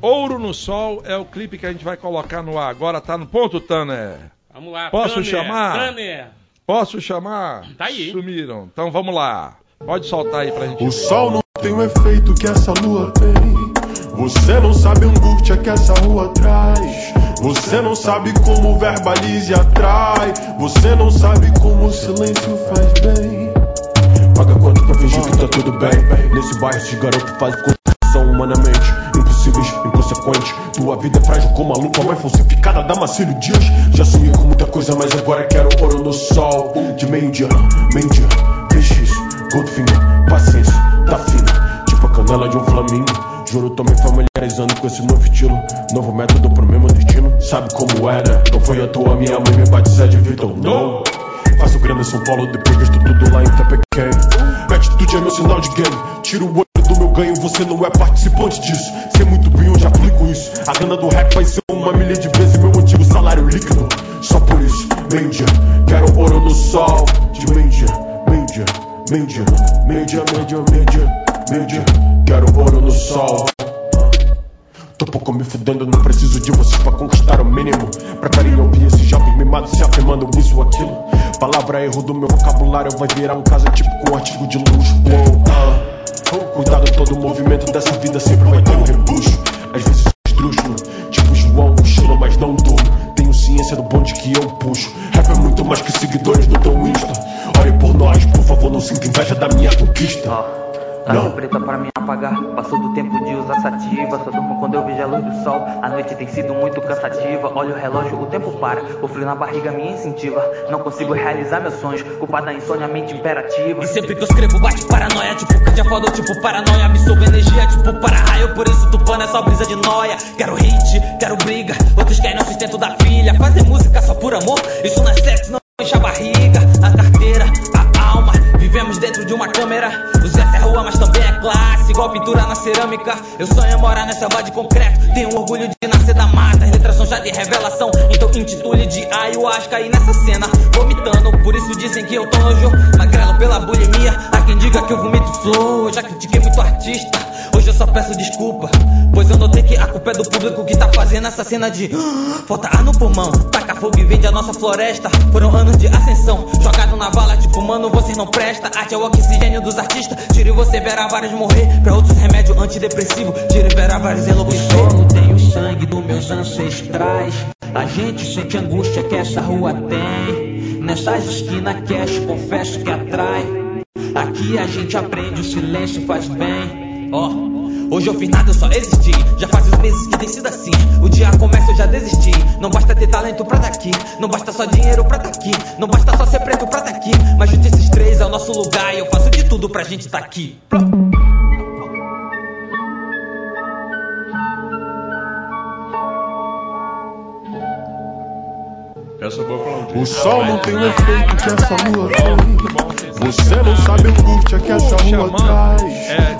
Ouro no Sol é o clipe que a gente vai colocar no ar. Agora tá no ponto, Tanner. Vamos lá, Posso Tanner, chamar? Tanner. Posso chamar? Tá aí. Sumiram. Então vamos lá. Pode soltar aí pra gente. O sol não tem o efeito que essa lua tem. Você não sabe a angústia que essa rua traz. Você não sabe como verbalize atrai. Você não sabe como o silêncio faz bem. Paga quanto pra fingir que tá tudo bem. Nesse bairro, esse garoto faz construção humana A vida é frágil como a mais falsificada da Marcelo Dias. Já sonhei com muita coisa, mas agora quero ouro no sol. De meio-dia, meio-dia, peixes, Goldfinger, paciência, tá fina. Tipo a canela de um flamingo. Juro, tô me familiarizando com esse novo estilo. Novo método pro mesmo destino. Sabe como era? Não foi à toa minha mãe me batizar de Vitor, não. Faço grana em São Paulo, depois gasto tudo lá em Tepequém. Atitude é meu sinal de game. Tiro o olho do meu ganho, você não é participante disso. Sei muito bem, já aplico isso. A grana do rap vai ser uma milha de vezes meu antigo salário líquido. Só por isso, meio-dia, quero ouro no sol. De meio-dia, meio-dia, meio-dia, meio-dia, meio-dia, meio-dia, meio-dia, quero ouro no sol. Tô pouco me fudendo, não preciso de vocês pra conquistar o mínimo. Preferem ouvir esses jovens mimados se afirmando isso ou aquilo. Palavra erro do meu vocabulário vai virar um casa tipo com artigo de luxo. Uou, ah. Cuidado, todo movimento dessa vida sempre vai ter um rebucho. Às vezes esdrúxulo, tipo João, mochila, mas não durmo. Tenho ciência do bonde que eu puxo. Rap é muito mais que seguidores do teu Insta. Ore por nós, por favor, não sinta inveja da minha conquista. Tarde preta para me apagar. Passou do tempo de usar sativa. Só durmo quando eu vejo a luz do sol. A noite tem sido muito cansativa. Olha o relógio, o tempo para. O frio na barriga me incentiva. Não consigo realizar meus sonhos. Culpa da insônia, mente imperativa. E sempre que eu escrevo, bate paranoia. Tipo cadia foda, tipo paranoia. Absorvo energia, tipo para raio. Por isso tupano é só brisa de noia. Quero hit, quero briga. Outros querem o sustento da filha. Fazer música só por amor. Isso não é sexo, não enche a barriga. A carteira, a alma. Vivemos dentro de uma câmera. O Zé rua, mas também é classe. Igual pintura na cerâmica. Eu sonho morar nessa selva de concreto. Tenho orgulho de nascer da mata. São já de revelação. Então intitule de ayahuasca aí nessa cena. Vomitando, por isso dizem que eu tô nojo. Pela bulimia. Há quem diga que eu vomito flow. Eu já critiquei muito artista. Hoje eu só peço desculpa. Pois eu notei que a culpa é do público que tá fazendo essa cena de. Falta ar no pulmão. Taca fogo e vende a nossa floresta. Foram anos de ascensão. Jogado na bala, tipo, mano, vocês não prestam. Arte é o oxigênio dos artistas. Tire você verá vários morrer. Pra outros remédio antidepressivo. Tire verá vários enlouquecer. Sangue dos meus ancestrais. A gente sente angústia que essa rua tem. Nessas esquinas cash, confesso que atrai. Aqui a gente aprende, o silêncio faz bem. Ó. Oh. Hoje eu fiz nada, eu só existi. Já faz uns meses que tem sido assim. O dia começa, eu já desisti. Não basta ter talento pra daqui. Não basta só dinheiro pra daqui. Não basta só ser preto pra daqui. Mas junto esses três é o nosso lugar. E eu faço de tudo pra gente tá aqui. Essa eu vou aplaudir. O sol não tem o efeito que essa lua tem. Você não sabe a angústia que essa rua traz.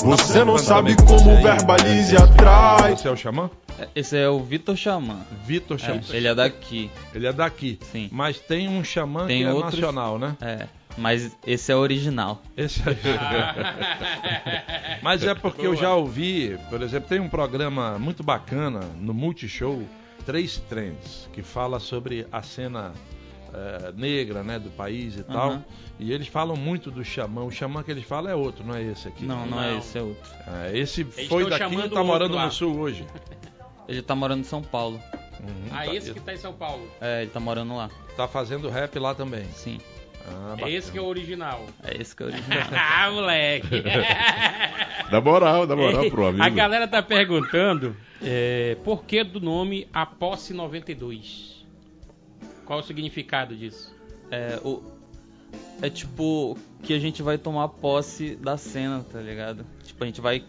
Você não sabe como verbalize atrás. Você é o xamã? Esse é o Vitor Xamã. Vitor Xamã. É, ele é daqui. Ele é daqui. Sim. Mas tem um xamã tem que é outros... nacional, né? É. Mas esse é original. Esse é... (laughs) Mas é porque Boa. eu já ouvi, por exemplo, tem um programa muito bacana no Multishow, Três Trends, que fala sobre a cena é, negra né, do país e uhum. tal. E eles falam muito do xamã. O xamã que eles falam é outro, não é esse aqui. Não, não, não é esse, é outro. É, esse eles foi daqui e tá morando no sul hoje. (laughs) Ele tá morando em São Paulo. Uhum, ah, tá, esse que tá em São Paulo. É, ele tá morando lá. Tá fazendo rap lá também. Sim. Ah, é esse que é o original. É esse que é o (laughs) original. ah, moleque. (laughs) dá moral, dá moral pro amigo. A galera tá perguntando é, por que do nome A Posse 92? Qual o significado disso? É, o, é tipo que a gente vai tomar posse da cena, tá ligado? Tipo, a gente vai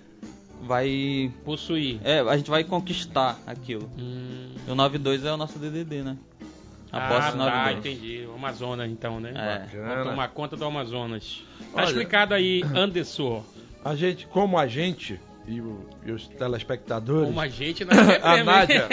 vai possuir. É, a gente vai conquistar aquilo. Hum. E o 92 é o nosso DDD, né? A posse ah, 92. Ah, entendi. O Amazonas então, né? É. Bacana. Vamos tomar conta do Amazonas. Tá Olha, explicado aí, Anderson. A gente, como a gente, e, o, e, os telespectadores. Como a gente (laughs) não é A Nádia.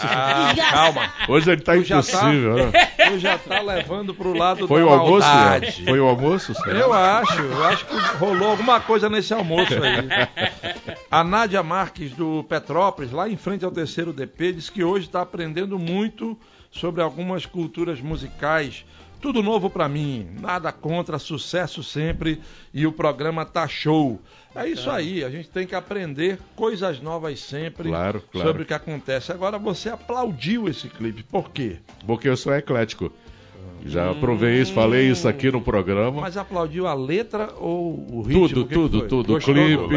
Ah, (laughs) calma. Hoje ele tá tu impossível, já tá, né? Tu já tá levando pro lado Foi da o almoço? Maldade. Foi o almoço? Será? Eu acho. Eu acho que rolou alguma coisa nesse almoço aí. (laughs) A Nádia Marques do Petrópolis, lá em frente ao terceiro DP, diz que hoje está aprendendo muito sobre algumas culturas musicais tudo novo para mim, nada contra, sucesso sempre e o programa tá show. É isso aí, a gente tem que aprender coisas novas sempre claro, claro. sobre o que acontece. Agora você aplaudiu esse clipe, por quê? Porque eu sou eclético. Já provei isso, falei isso aqui no programa. Mas aplaudiu a letra ou o ritmo? Tudo, que tudo, tudo. Gostou o clipe,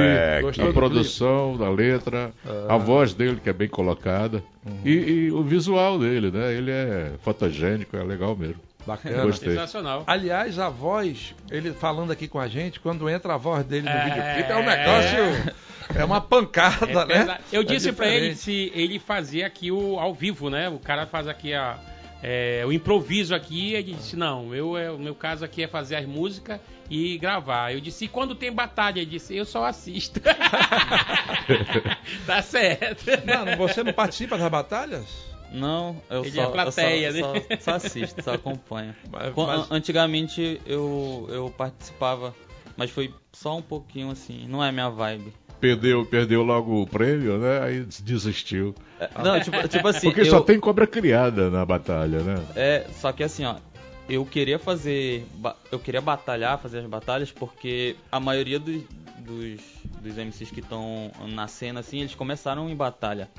do- a produção da letra, Ah. a voz dele, que é bem colocada, e, e o visual dele, né? Ele é fotogênico, é legal mesmo. Bacana. (laughs) Gostei. Sensacional. Aliás, a voz, ele falando aqui com a gente, quando entra a voz dele no É. videoclipe, é um negócio. É uma pancada, É né? Eu É disse pra ele diferente. se ele fazia aqui o ao vivo, né? O cara faz aqui a, é, o improviso aqui. Ele disse: Não, eu, é, o meu caso aqui é fazer as músicas e gravar. Eu disse: E quando tem batalha? Ele disse: Eu só assisto. (laughs) tá certo. Mano, você não participa das batalhas? Não, eu Ele só, é plateia, eu só, né? só, só assisto, só acompanho. (laughs) Mas- mas- Antigamente eu, eu participava, mas foi só um pouquinho assim, não é minha vibe. Perdeu, perdeu logo o prêmio, né? Aí desistiu. Não, tipo, tipo assim, Porque eu, só tem cobra criada na batalha, né? É, só que assim, ó, eu queria fazer. Eu queria batalhar, fazer as batalhas, porque a maioria dos, dos, dos MCs que estão na cena, assim, eles começaram em batalha.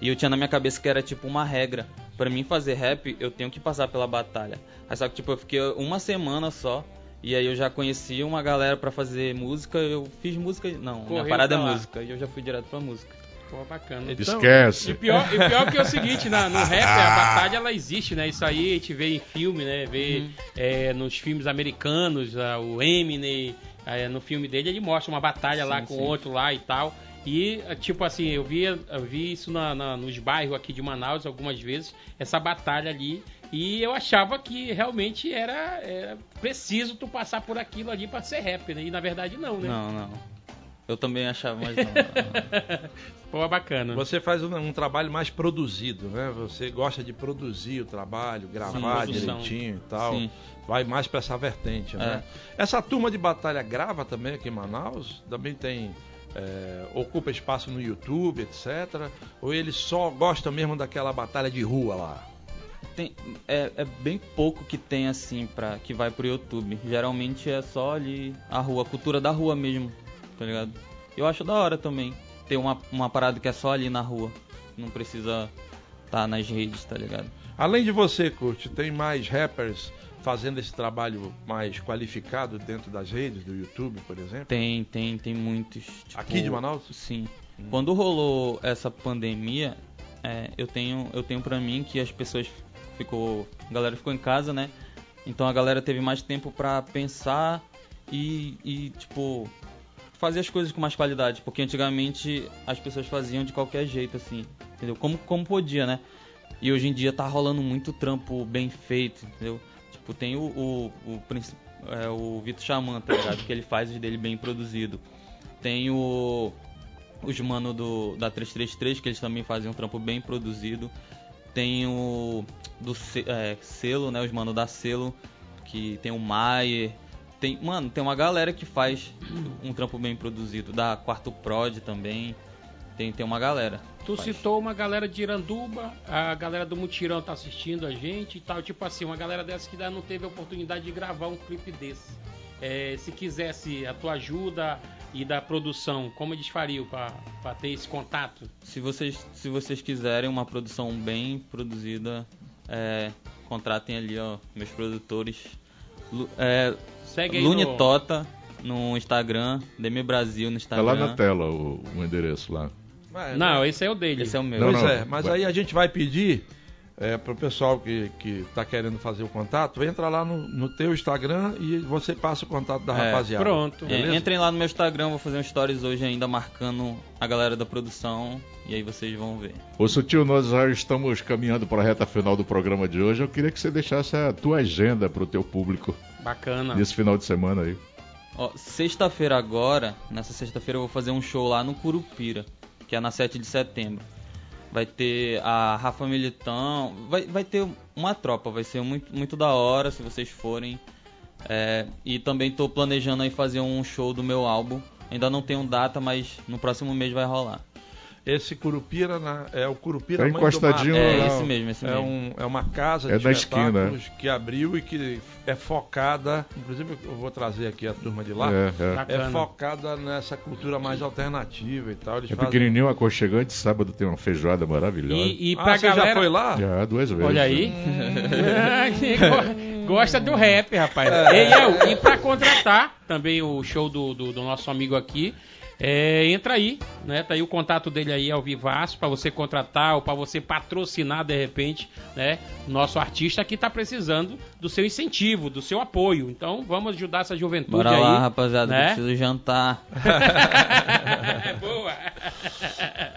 E eu tinha na minha cabeça que era tipo uma regra. Pra mim fazer rap, eu tenho que passar pela batalha. Aí só que tipo, eu fiquei uma semana só. E aí eu já conheci uma galera pra fazer música, eu fiz música. Não, minha Correu parada é lá. música. E eu já fui direto pra música. Pô, bacana. Esquece. E pior, e pior que é o seguinte, na- no rap a batalha ela existe, né? Isso aí a gente vê em filme, né? Vê Uhum. é, nos filmes americanos, ah, o Eminem, ah, no filme dele ele mostra uma batalha lá Sim, com sim. outro lá e tal. E, ah, tipo assim, eu vi, eu vi isso na- na- nos bairros aqui de Manaus algumas vezes, essa batalha ali. E eu achava que realmente era, era preciso tu passar por aquilo ali pra ser rap, né? E na verdade não, né? Não, não. Eu também achava, mas não. (laughs) Pô, bacana. Você faz um, um trabalho mais produzido, né? Você gosta de produzir o trabalho, gravar Sim, direitinho e tal. Sim. Vai mais pra essa vertente, né? Essa turma de batalha grava também aqui em Manaus? Também tem. é, ocupa espaço no YouTube, etc. Ou eles só gostam mesmo daquela batalha de rua lá? Tem- é, é bem pouco que tem assim para que vai pro YouTube. Geralmente é só ali a rua, a cultura da rua mesmo, tá ligado? Eu acho da hora também ter uma, uma parada que é só ali na rua. Não precisa tá nas redes, tá ligado? Além de você, Kurt, tem mais rappers fazendo esse trabalho mais qualificado dentro das redes, do YouTube, por exemplo? Tem, tem, tem muitos. tipo, Aqui de Manaus? Sim. Quando rolou essa pandemia, é, eu tenho, eu tenho para mim que as pessoas ficou, a galera ficou em casa, né? Então a galera teve mais tempo pra pensar e, e tipo fazer as coisas com mais qualidade, porque antigamente as pessoas faziam de qualquer jeito assim, entendeu? Como como podia, né? E hoje em dia tá rolando muito trampo bem feito, entendeu? Tipo, tem o, o, o, é, o Vitor Xamã, tá ligado? Que ele faz os dele bem produzido. Tem o, os mano do, da 333, que eles também fazem um trampo bem produzido. Tem o do é, selo, né? Os mano da selo, que tem o Maier. Tem, mano, tem uma galera que faz um trampo bem produzido. Da Quarto Prod também. Tem, tem uma galera. Tu Faz. citou uma galera de Iranduba, a galera do Mutirão tá assistindo a gente e tal, tipo assim, uma galera dessa que ainda não teve a oportunidade de gravar um clipe desse. É, se quisesse a tua ajuda e da produção, como eles fariam pra pra ter esse contato? Se vocês, se vocês quiserem uma produção bem produzida, é, contratem ali, ó, meus produtores. Lu, é, Segue aí Lune no- Tota no Instagram, Demi Brasil no Tá Instagram. lá na tela o, o endereço lá. Mas, Não, esse é o dele. Esse é o meu. Pois Não, não, é, mas vai. aí a gente vai pedir é, pro pessoal que, que tá querendo fazer o contato, entra lá no, no teu Instagram e você passa o contato da É, rapaziada. Pronto. É, Beleza? entrem lá no meu Instagram, vou fazer um stories hoje ainda marcando a galera da produção e aí vocês vão ver. Ô Sutil, nós já estamos caminhando para a reta final do programa de hoje. Eu queria que você deixasse a tua agenda para o teu público Bacana. nesse final de semana aí. Ó, sexta-feira agora, nessa sexta-feira eu vou fazer um show lá no Curupira, que é na 7 de setembro. Vai ter a Rafa Militão, vai, vai ter uma tropa, vai ser muito, muito da hora se vocês forem. É, e também tô planejando aí fazer um show do meu álbum. Ainda não tenho data, mas no próximo mês vai rolar. Esse Curupira na- é o Curupira Tá Mãe do encostadinho Mato. É lá. esse mesmo, esse É, mesmo. um, é uma casa É de da esquina, espetáculos que abriu e que é focada, inclusive eu vou trazer aqui a turma de lá, É, é, é. Focada nessa cultura mais alternativa e tal. Eles É fazem- pequenininho, aconchegante. Sábado tem uma feijoada maravilhosa. E, e Ah, pra você galera... já foi lá? Já, duas vezes. Olha aí. Go- (laughs) (laughs) gosta do rap, rapaz. É. E, e pra contratar também o show do, do, do nosso amigo aqui, é, entra aí, né? Tá aí o contato dele aí ao vivaço para você contratar ou para você patrocinar de repente, né? Nosso artista que tá precisando do seu incentivo, do seu apoio. Então vamos ajudar essa juventude Bora aí. lá, rapaziada, né? preciso jantar. (laughs) (laughs) Boa.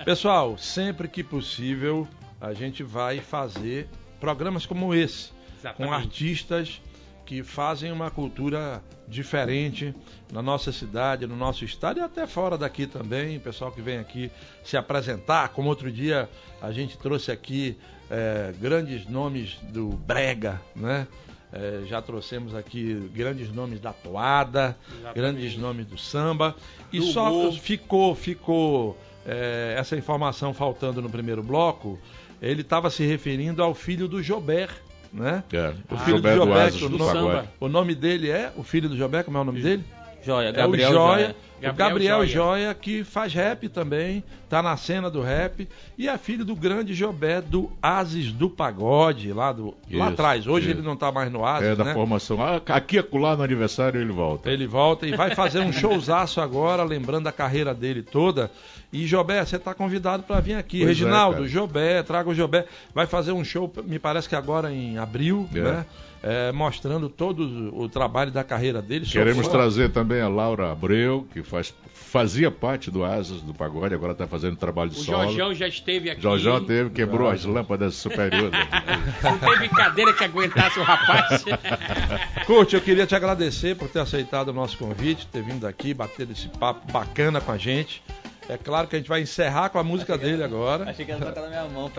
Pessoal, sempre que possível, a gente vai fazer programas como esse, Exatamente. com artistas que fazem uma cultura diferente na nossa cidade, no nosso estado e até fora daqui também. O pessoal que vem aqui se apresentar, como outro dia a gente trouxe aqui é, grandes nomes do Brega, né? É, já trouxemos aqui grandes nomes da toada, Exatamente. grandes nomes do samba. E Do só ficou, ficou é, essa informação faltando no primeiro bloco. Ele estava se referindo ao filho do Jober, né? É, O o filho do que o Pagode. o nome dele é, o filho do Jober, como é o nome dele? Joia, É Gabriel o Joia, Joia. o Gabriel Gabriel Joia. Joia. que faz rap também, tá na cena do rap, e é filho do grande Jobé do Ases do Pagode, lá, do, lá Isso, atrás. Hoje isso. ele não tá mais no Ases, É da né? formação. Ah, aqui acolá no aniversário ele volta. Ele volta e vai fazer um showzaço agora, lembrando a carreira dele toda. E Jobé, você está convidado para vir aqui. Pois é, Reginaldo, cara. Jobé, traga o Jobé. Vai fazer um show, me parece que agora em abril, É. né? É, mostrando todo o trabalho da carreira dele. Queremos trazer também a Laura Abreu, que faz, fazia parte do Asas do Pagode, agora está fazendo trabalho O solo. Jorjão já esteve aqui. Jorjão teve, quebrou as lâmpadas superiores. (laughs) Não teve cadeira que aguentasse o rapaz. (laughs) Curte, eu queria te agradecer por ter aceitado o nosso convite, ter vindo aqui, bater esse papo bacana com a gente. É claro que a gente vai encerrar com a música dele agora. Achei que ia tocar na minha mão. (laughs)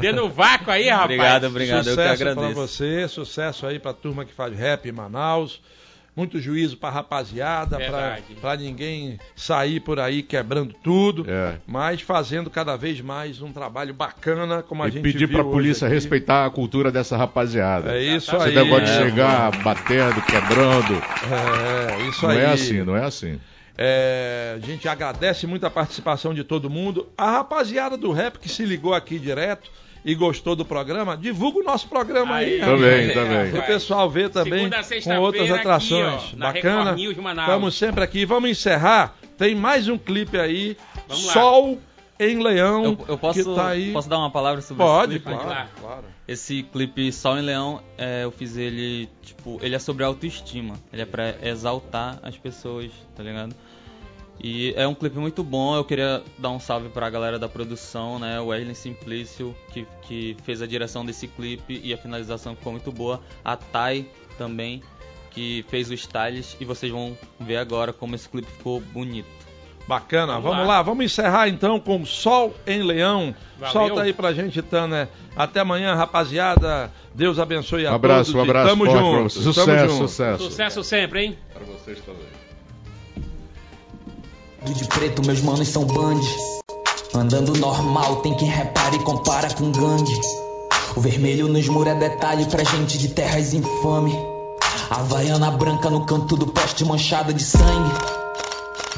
Dando vácuo aí, rapaz. Obrigado, obrigado. Eu que Sucesso pra agradeço. você, sucesso aí pra turma que faz rap em Manaus. Muito juízo pra rapaziada, pra, Verdade. pra ninguém sair por aí quebrando tudo, É. mas fazendo cada vez mais um trabalho bacana, como a E gente pedir viu pra hoje polícia aqui. respeitar a cultura dessa rapaziada. É isso Esse aí. negócio de É. chegar batendo, quebrando. É, isso não aí. é assim, não é assim. É, a gente agradece muito a participação de todo mundo. A rapaziada do rap que se ligou aqui direto e gostou do programa, divulga o nosso programa aí. Aí, Também, rapaz. também. O pessoal vê também Segunda com outras aqui, atrações. ó, na Bacana. Estamos sempre aqui. Vamos encerrar. Tem mais um clipe aí. Vamos lá. Em Leão. Eu, eu posso, que tá aí. posso dar uma palavra sobre Pode, esse clipe? claro, claro. Esse clipe Sol em Leão, é, eu fiz ele, tipo, ele é sobre autoestima. Ele é pra exaltar as pessoas, tá ligado? E é um clipe muito bom, eu queria dar um salve pra galera da produção, né? O Wesley Simplício, que, que fez a direção desse clipe e a finalização ficou muito boa. A Thay também, que fez o stylist e vocês vão ver agora como esse clipe ficou bonito. Bacana, Vamos vamos, lá. lá. vamos encerrar então com Sol em Leão. Valeu. Solta aí pra gente, Tanner. Até amanhã, rapaziada. Deus abençoe a Um abraço, todos. um abraço Tamo forte pra junto. vocês. tamo Sucesso, junto. sucesso. Sucesso sempre, hein? Para vocês também. De preto, meus manos são band. Andando normal, tem quem repara e compara com gangue. O vermelho nos muros é detalhe pra gente de terras infame. Havaiana branca no canto do poste manchada de sangue.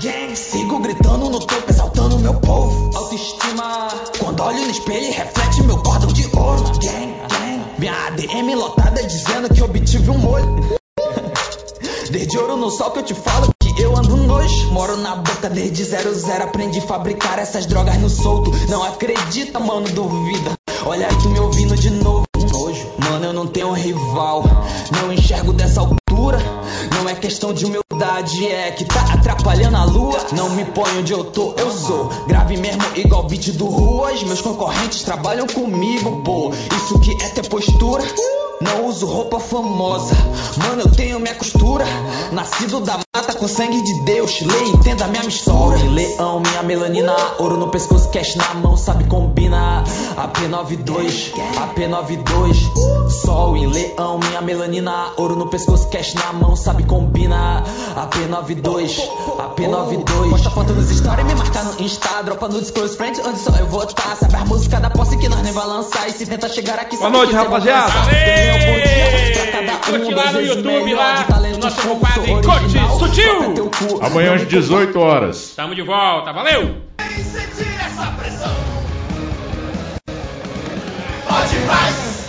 Gang, sigo gritando no topo, exaltando meu povo. Autoestima. Quando olho no espelho, reflete meu cordão de ouro. Gang, gang. Minha ADM lotada dizendo que obtive um molho. (laughs) Desde ouro no sol que eu te falo que eu ando nojo. Moro na boca desde 00, aprendi a fabricar essas drogas no solto. Não acredita, mano, duvida. Olha aí tu me ouvindo de novo. Nojo. Mano, eu não tenho rival. Questão de humildade, é que tá atrapalhando a lua. Não me põe onde eu tô, eu sou. Grave mesmo igual beat do Ruas. Meus concorrentes trabalham comigo, pô. Isso que é ter postura. Não uso roupa famosa, mano, eu tenho minha costura. Nascido da mata com sangue de Deus, lê entenda minha mistura. Leão, minha melanina, ouro no pescoço, cash na mão, sabe combina. AP92, AP92, sol em leão, minha melanina, ouro no pescoço, cash na mão, sabe combina. A P92, AP92. Posta foto nos stories, me marca no Insta. Dropa nudes pros friends, onde só eu vou estar. Sabe a música da posse que nós nem vai lançar. E se tentar chegar aqui, Boa noite, rapaziada. Curte lá no YouTube, lá no nosso compadre Corte Sutil. Amanhã às 18 horas. Tamo de volta, valeu! Pode mais!